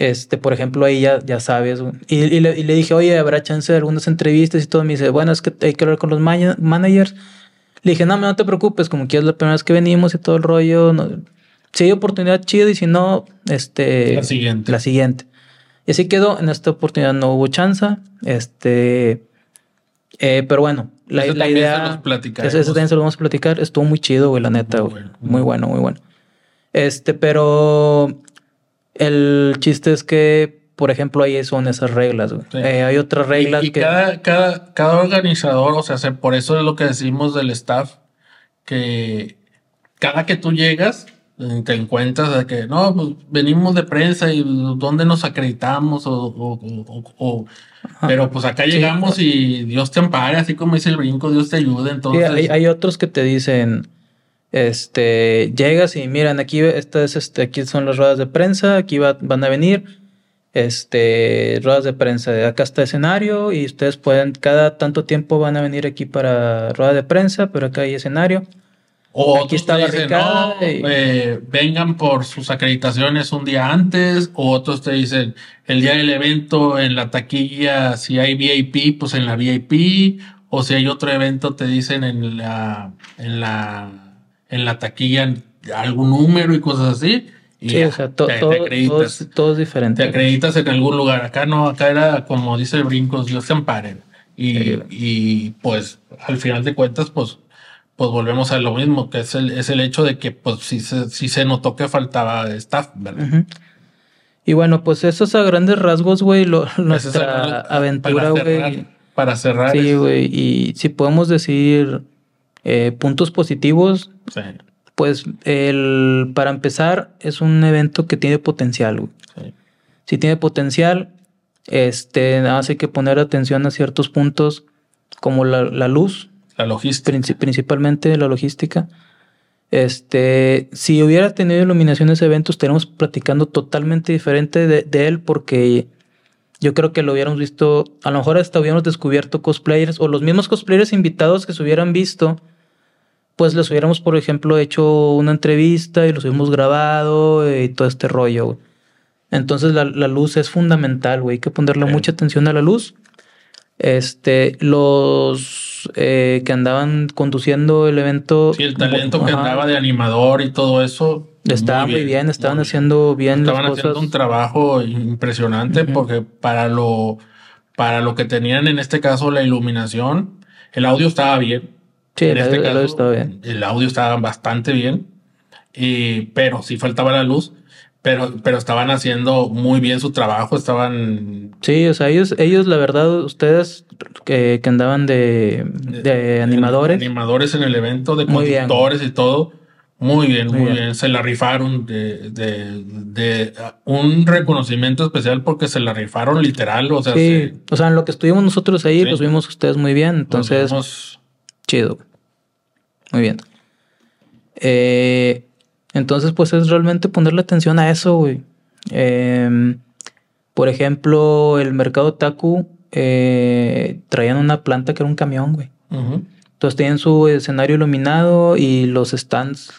este, por ejemplo, ahí ya, ya sabes. Y, le, dije, oye, ¿habrá chance de algunas entrevistas y todo? Me dice, bueno, es que hay que hablar con los managers. Le dije, no, no te preocupes, como que es la primera vez que venimos y todo el rollo. Si hay oportunidad, chido, y si no, este. La siguiente. La siguiente. Y así quedó. En esta oportunidad no hubo chance. Este. Eh, pero bueno, la, la idea. Ese, también se lo vamos a platicar. Estuvo muy chido, güey, la neta, güey. Muy bueno, muy bueno. Este, pero el chiste es que, por ejemplo, ahí son esas reglas. Eh, hay otras reglas y, que. Cada, cada, cada organizador, o sea, por eso es lo que decimos del staff, que cada que tú llegas, te encuentras de que no, pues venimos de prensa y dónde nos acreditamos o, pero pues acá llegamos y Dios te ampare, así como dice el brinco, Dios te ayude. Entonces, hay, hay, otros que te dicen, este, llegas y miran, aquí, estas, este, aquí son las ruedas de prensa, aquí van a venir, este, ruedas de prensa, acá está escenario y ustedes pueden, cada tanto tiempo van a venir aquí para rueda de prensa, pero acá hay escenario. O aquí está dicen, no, eh, vengan por sus acreditaciones un día antes, o otros te dicen, el día del evento en la taquilla, si hay VIP, pues en la VIP, o si hay otro evento te dicen en la, en la en la taquilla algún número y cosas así. Y sí, o sea, te, acreditas. Todo, es diferente. Te acreditas en algún lugar. Acá no, acá era como dice el Brincos, Dios te ampare. Y, y pues al final de cuentas, pues, pues volvemos a lo mismo, que es el, es el hecho de que pues sí se, sí se notó que faltaba staff, ¿verdad? Y bueno, pues eso es a grandes rasgos, güey, nuestra aventura, güey. Para cerrar. Sí, güey. Y si podemos decir eh, puntos positivos, pues el, para empezar es un evento que tiene potencial. Si tiene potencial, este, nada más hay que poner atención a ciertos puntos como la, luz. La logística. principalmente la logística. Este, si hubiera tenido iluminación ese evento, estaríamos platicando totalmente diferente de, él porque yo creo que lo hubiéramos visto, a lo mejor hasta hubiéramos descubierto cosplayers o los mismos cosplayers invitados que se hubieran visto, pues les hubiéramos, por ejemplo, hecho una entrevista y los hubiéramos grabado y todo este rollo. güey. Entonces la, la luz es fundamental, güey. Hay que ponerle mucha atención a la luz. Este, los eh, que andaban conduciendo el evento. Sí, el talento que Ajá. andaba de animador y todo eso. Estaba muy bien, estaban muy haciendo bien Estaban las haciendo cosas. un trabajo impresionante porque para lo, para lo que tenían en este caso la iluminación, el audio estaba bien. Sí, en el este el caso, audio estaba bien. El audio estaba bastante bien, y, pero sí faltaba la luz, pero, pero estaban haciendo muy bien su trabajo, estaban Sí, o sea, ellos, ellos, la verdad, ustedes que, que andaban de, de animadores, animadores en el evento, de conductores y todo. Muy bien, Muy muy, bien. bien. Se la rifaron de, de, de un reconocimiento especial porque se la rifaron literal. O sea, sí, se- o sea, en lo que estuvimos nosotros ahí, Sí. los vimos ustedes muy bien, entonces, chido. Muy bien. Eh, entonces, pues es realmente ponerle atención a eso, güey. Em, por ejemplo, el mercado Taku eh, traían una planta que era un camión, güey. Ujú. Entonces tenían su escenario iluminado y los stands,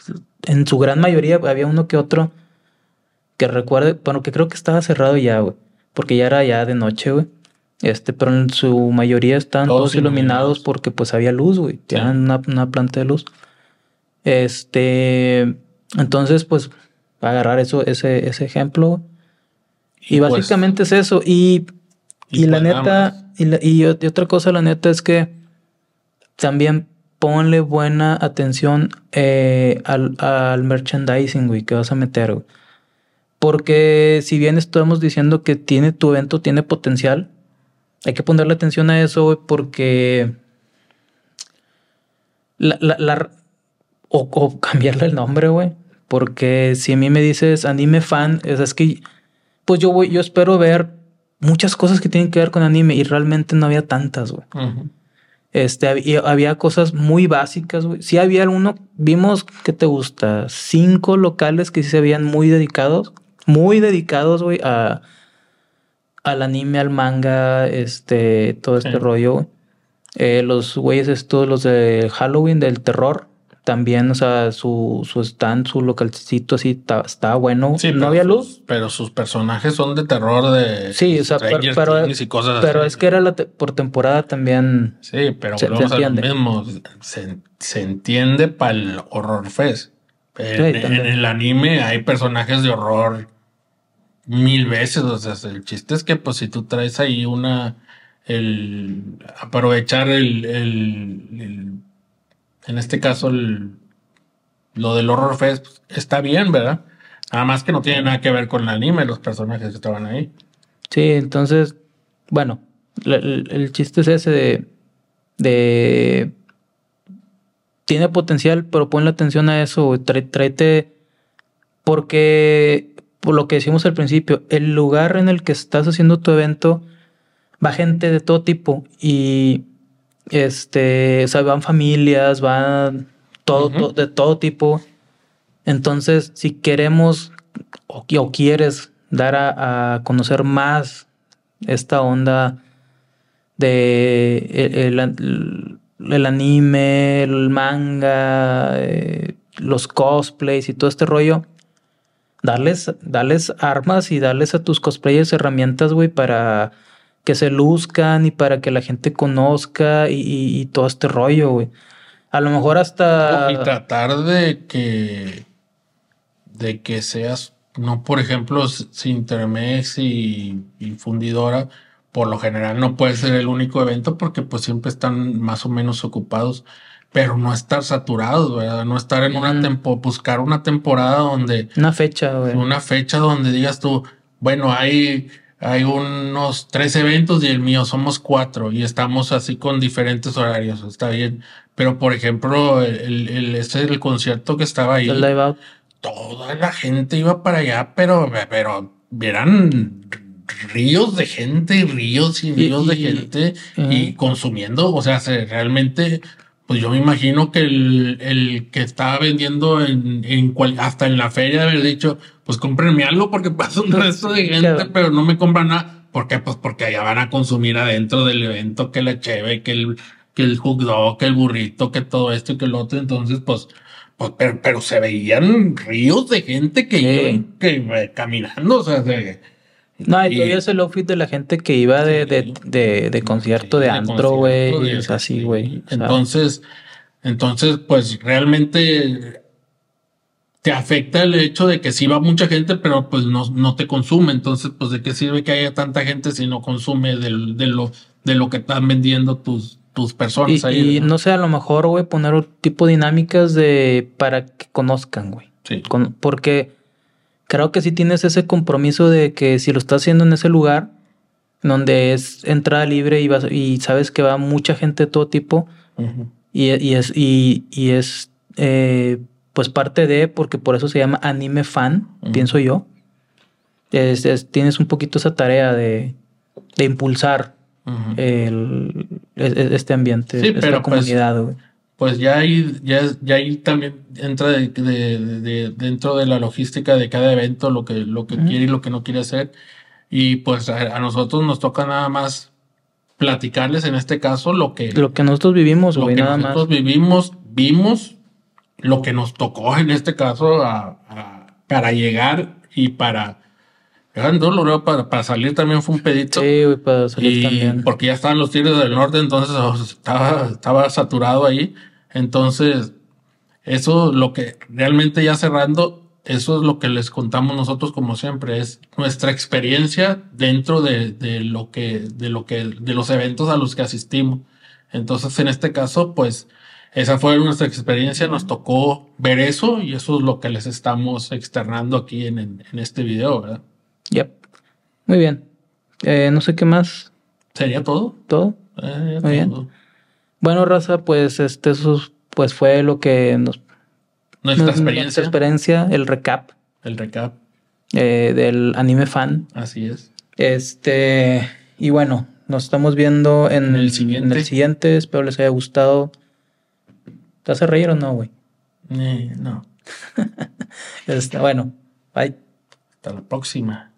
en su gran mayoría, había uno que otro que recuerde, bueno, que creo que estaba cerrado ya, güey, porque ya era ya de noche, güey. Este, pero en su mayoría estaban Todos todos, iluminados, porque pues había luz, güey. Tenían una, una planta de luz. Este, entonces, pues, agarrar eso, ese, ese ejemplo. Y, pues, básicamente es eso. Y, y, y la pues neta, y, la- y o- y otra cosa, la neta, es que también ponle buena atención eh, al, al merchandising, güey, que vas a meter, güey. Porque si bien estamos diciendo que tiene tu evento, tiene potencial, hay que ponerle atención a eso, güey, porque la, la- la- o, o cambiarle el nombre, güey. Porque si a mí me dices anime fan, es, es que pues yo voy, yo espero ver muchas cosas que tienen que ver con anime y realmente no había tantas, güey. Este, hab- y había cosas muy básicas, güey. Sí había alguno, vimos, ¿qué te gusta? Cinco locales que sí se veían muy dedicados, muy dedicados, güey, a, al anime, al manga, este, todo este Sí. rollo. Eh, los güeyes estos, los de Halloween, del terror, también, o sea, su, su stand, su localcito así, estaba bueno. Sí, no había sus- luz. Pero sus personajes son de terror de Sí, o sea, pero, Stranger pero, Things y cosas pero así. es que era la te- por temporada también. Sí, pero Se- se entiende. mismo. Se, se entiende para el horror fest. En, el anime hay personajes de horror mil veces. O sea, el chiste es que pues si tú traes ahí una... El aprovechar el, el- en este caso el, lo del horror fest pues, está bien, ¿verdad? Nada más que no tiene nada que ver con el anime, los personajes que estaban ahí. Sí, entonces, bueno, el, chiste es ese de, de tiene potencial, pero ponle atención a eso, tráete, porque por lo que decimos al principio, el lugar en el que estás haciendo tu evento va gente de todo tipo y este, o sea, van familias, van todo, to- de todo tipo. Entonces, si queremos o, o quieres dar a, a conocer más esta onda de el, el- el anime, el manga, eh, los cosplays y todo este rollo, darles, darles armas y darles a tus cosplayers herramientas, güey, para que se luzcan y para que la gente conozca y, todo este rollo, güey. A lo mejor hasta... Y tratar de que de que seas, no por ejemplo, Sintermex y, y Fundidora, por lo general no puede ser el único evento porque pues siempre están más o menos ocupados, pero no estar saturados, ¿verdad? No estar en una Mm. tempo, buscar una temporada donde Una fecha, güey. una fecha donde digas tú, bueno, hay, hay unos tres eventos y el mío somos cuatro y estamos así con diferentes horarios, está bien. Pero por ejemplo, el, el, ese el concierto que estaba ahí, El live out. toda la gente iba para allá, pero, pero eran ríos de gente y ríos y ríos de y- gente y consumiendo, o sea, se- realmente, pues yo me imagino que el, el que estaba vendiendo en, en cual- hasta en la feria de haber dicho, pues cómprenme algo porque pasa un resto de gente, Claro. pero no me compran nada. ¿Por qué? Pues porque allá van a consumir adentro del evento que la cheve, que el, que el hot dog, que el burrito, que todo esto y que el otro. Entonces, pues, pues pero, pero se veían ríos de gente que Sí. iban que, eh, caminando, o sea, de- No, y todavía es el outfit de la gente que iba de, de, de, de concierto de antro, güey. y Es así, sí. güey. Entonces, entonces, pues realmente te afecta el hecho de que sí va mucha gente, pero pues no, no te consume. Entonces, pues de qué sirve que haya tanta gente si no consume del- de, lo, de lo que están vendiendo tus, tus personas y, ahí. y no sé, a lo mejor, güey, poner tipo de dinámicas de para que conozcan, güey. Sí. Con- porque creo que sí tienes ese compromiso de que si lo estás haciendo en ese lugar, donde es entrada libre y, vas, y sabes que va mucha gente de todo tipo, Ujú. y, y es, y, y es eh, pues parte de, porque por eso se llama anime fan, pienso yo. Es- es- tienes un poquito esa tarea de, de impulsar el, es- es- este ambiente, Sí, esta pero, pues, comunidad, güey. Pues ya ahí, ya, ya ahí también entra de, de- de- dentro de la logística de cada evento lo que, lo que Ujú. quiere y lo que no quiere hacer. Y pues a, a nosotros nos toca nada más platicarles en este caso lo que, Lo que nosotros vivimos, lo güey, que nada nosotros más. vivimos, vimos, lo que nos tocó en este caso a- a- para llegar y para... Dolor, para, para salir también fue un pedito. Sí, güey, para salir Y también. porque ya estaban los Tigres del Norte, entonces o sea, estaba, estaba saturado ahí. Entonces, eso lo que realmente ya cerrando, eso es lo que les contamos nosotros como siempre, es nuestra experiencia dentro de, de lo que, de lo que, de los eventos a los que asistimos. Entonces, en este caso, pues, esa fue nuestra experiencia, nos tocó ver eso y eso es lo que les estamos externando aquí en, en, en este video, ¿verdad? Yep. Muy bien. Eh, no sé qué más. ¿Sería todo? ¿Todo? Eh, Muy bien. Bueno, raza, pues este eso pues fue lo que nos Nuestra nos- experiencia. nuestra experiencia, el recap El recap, eh, del anime fan. así es. Este, y bueno, nos estamos viendo en, el siguiente. en el siguiente. Espero les haya gustado. ¿Te hace reír o no, güey? Eh, no, Este, bueno, bye. hasta la próxima.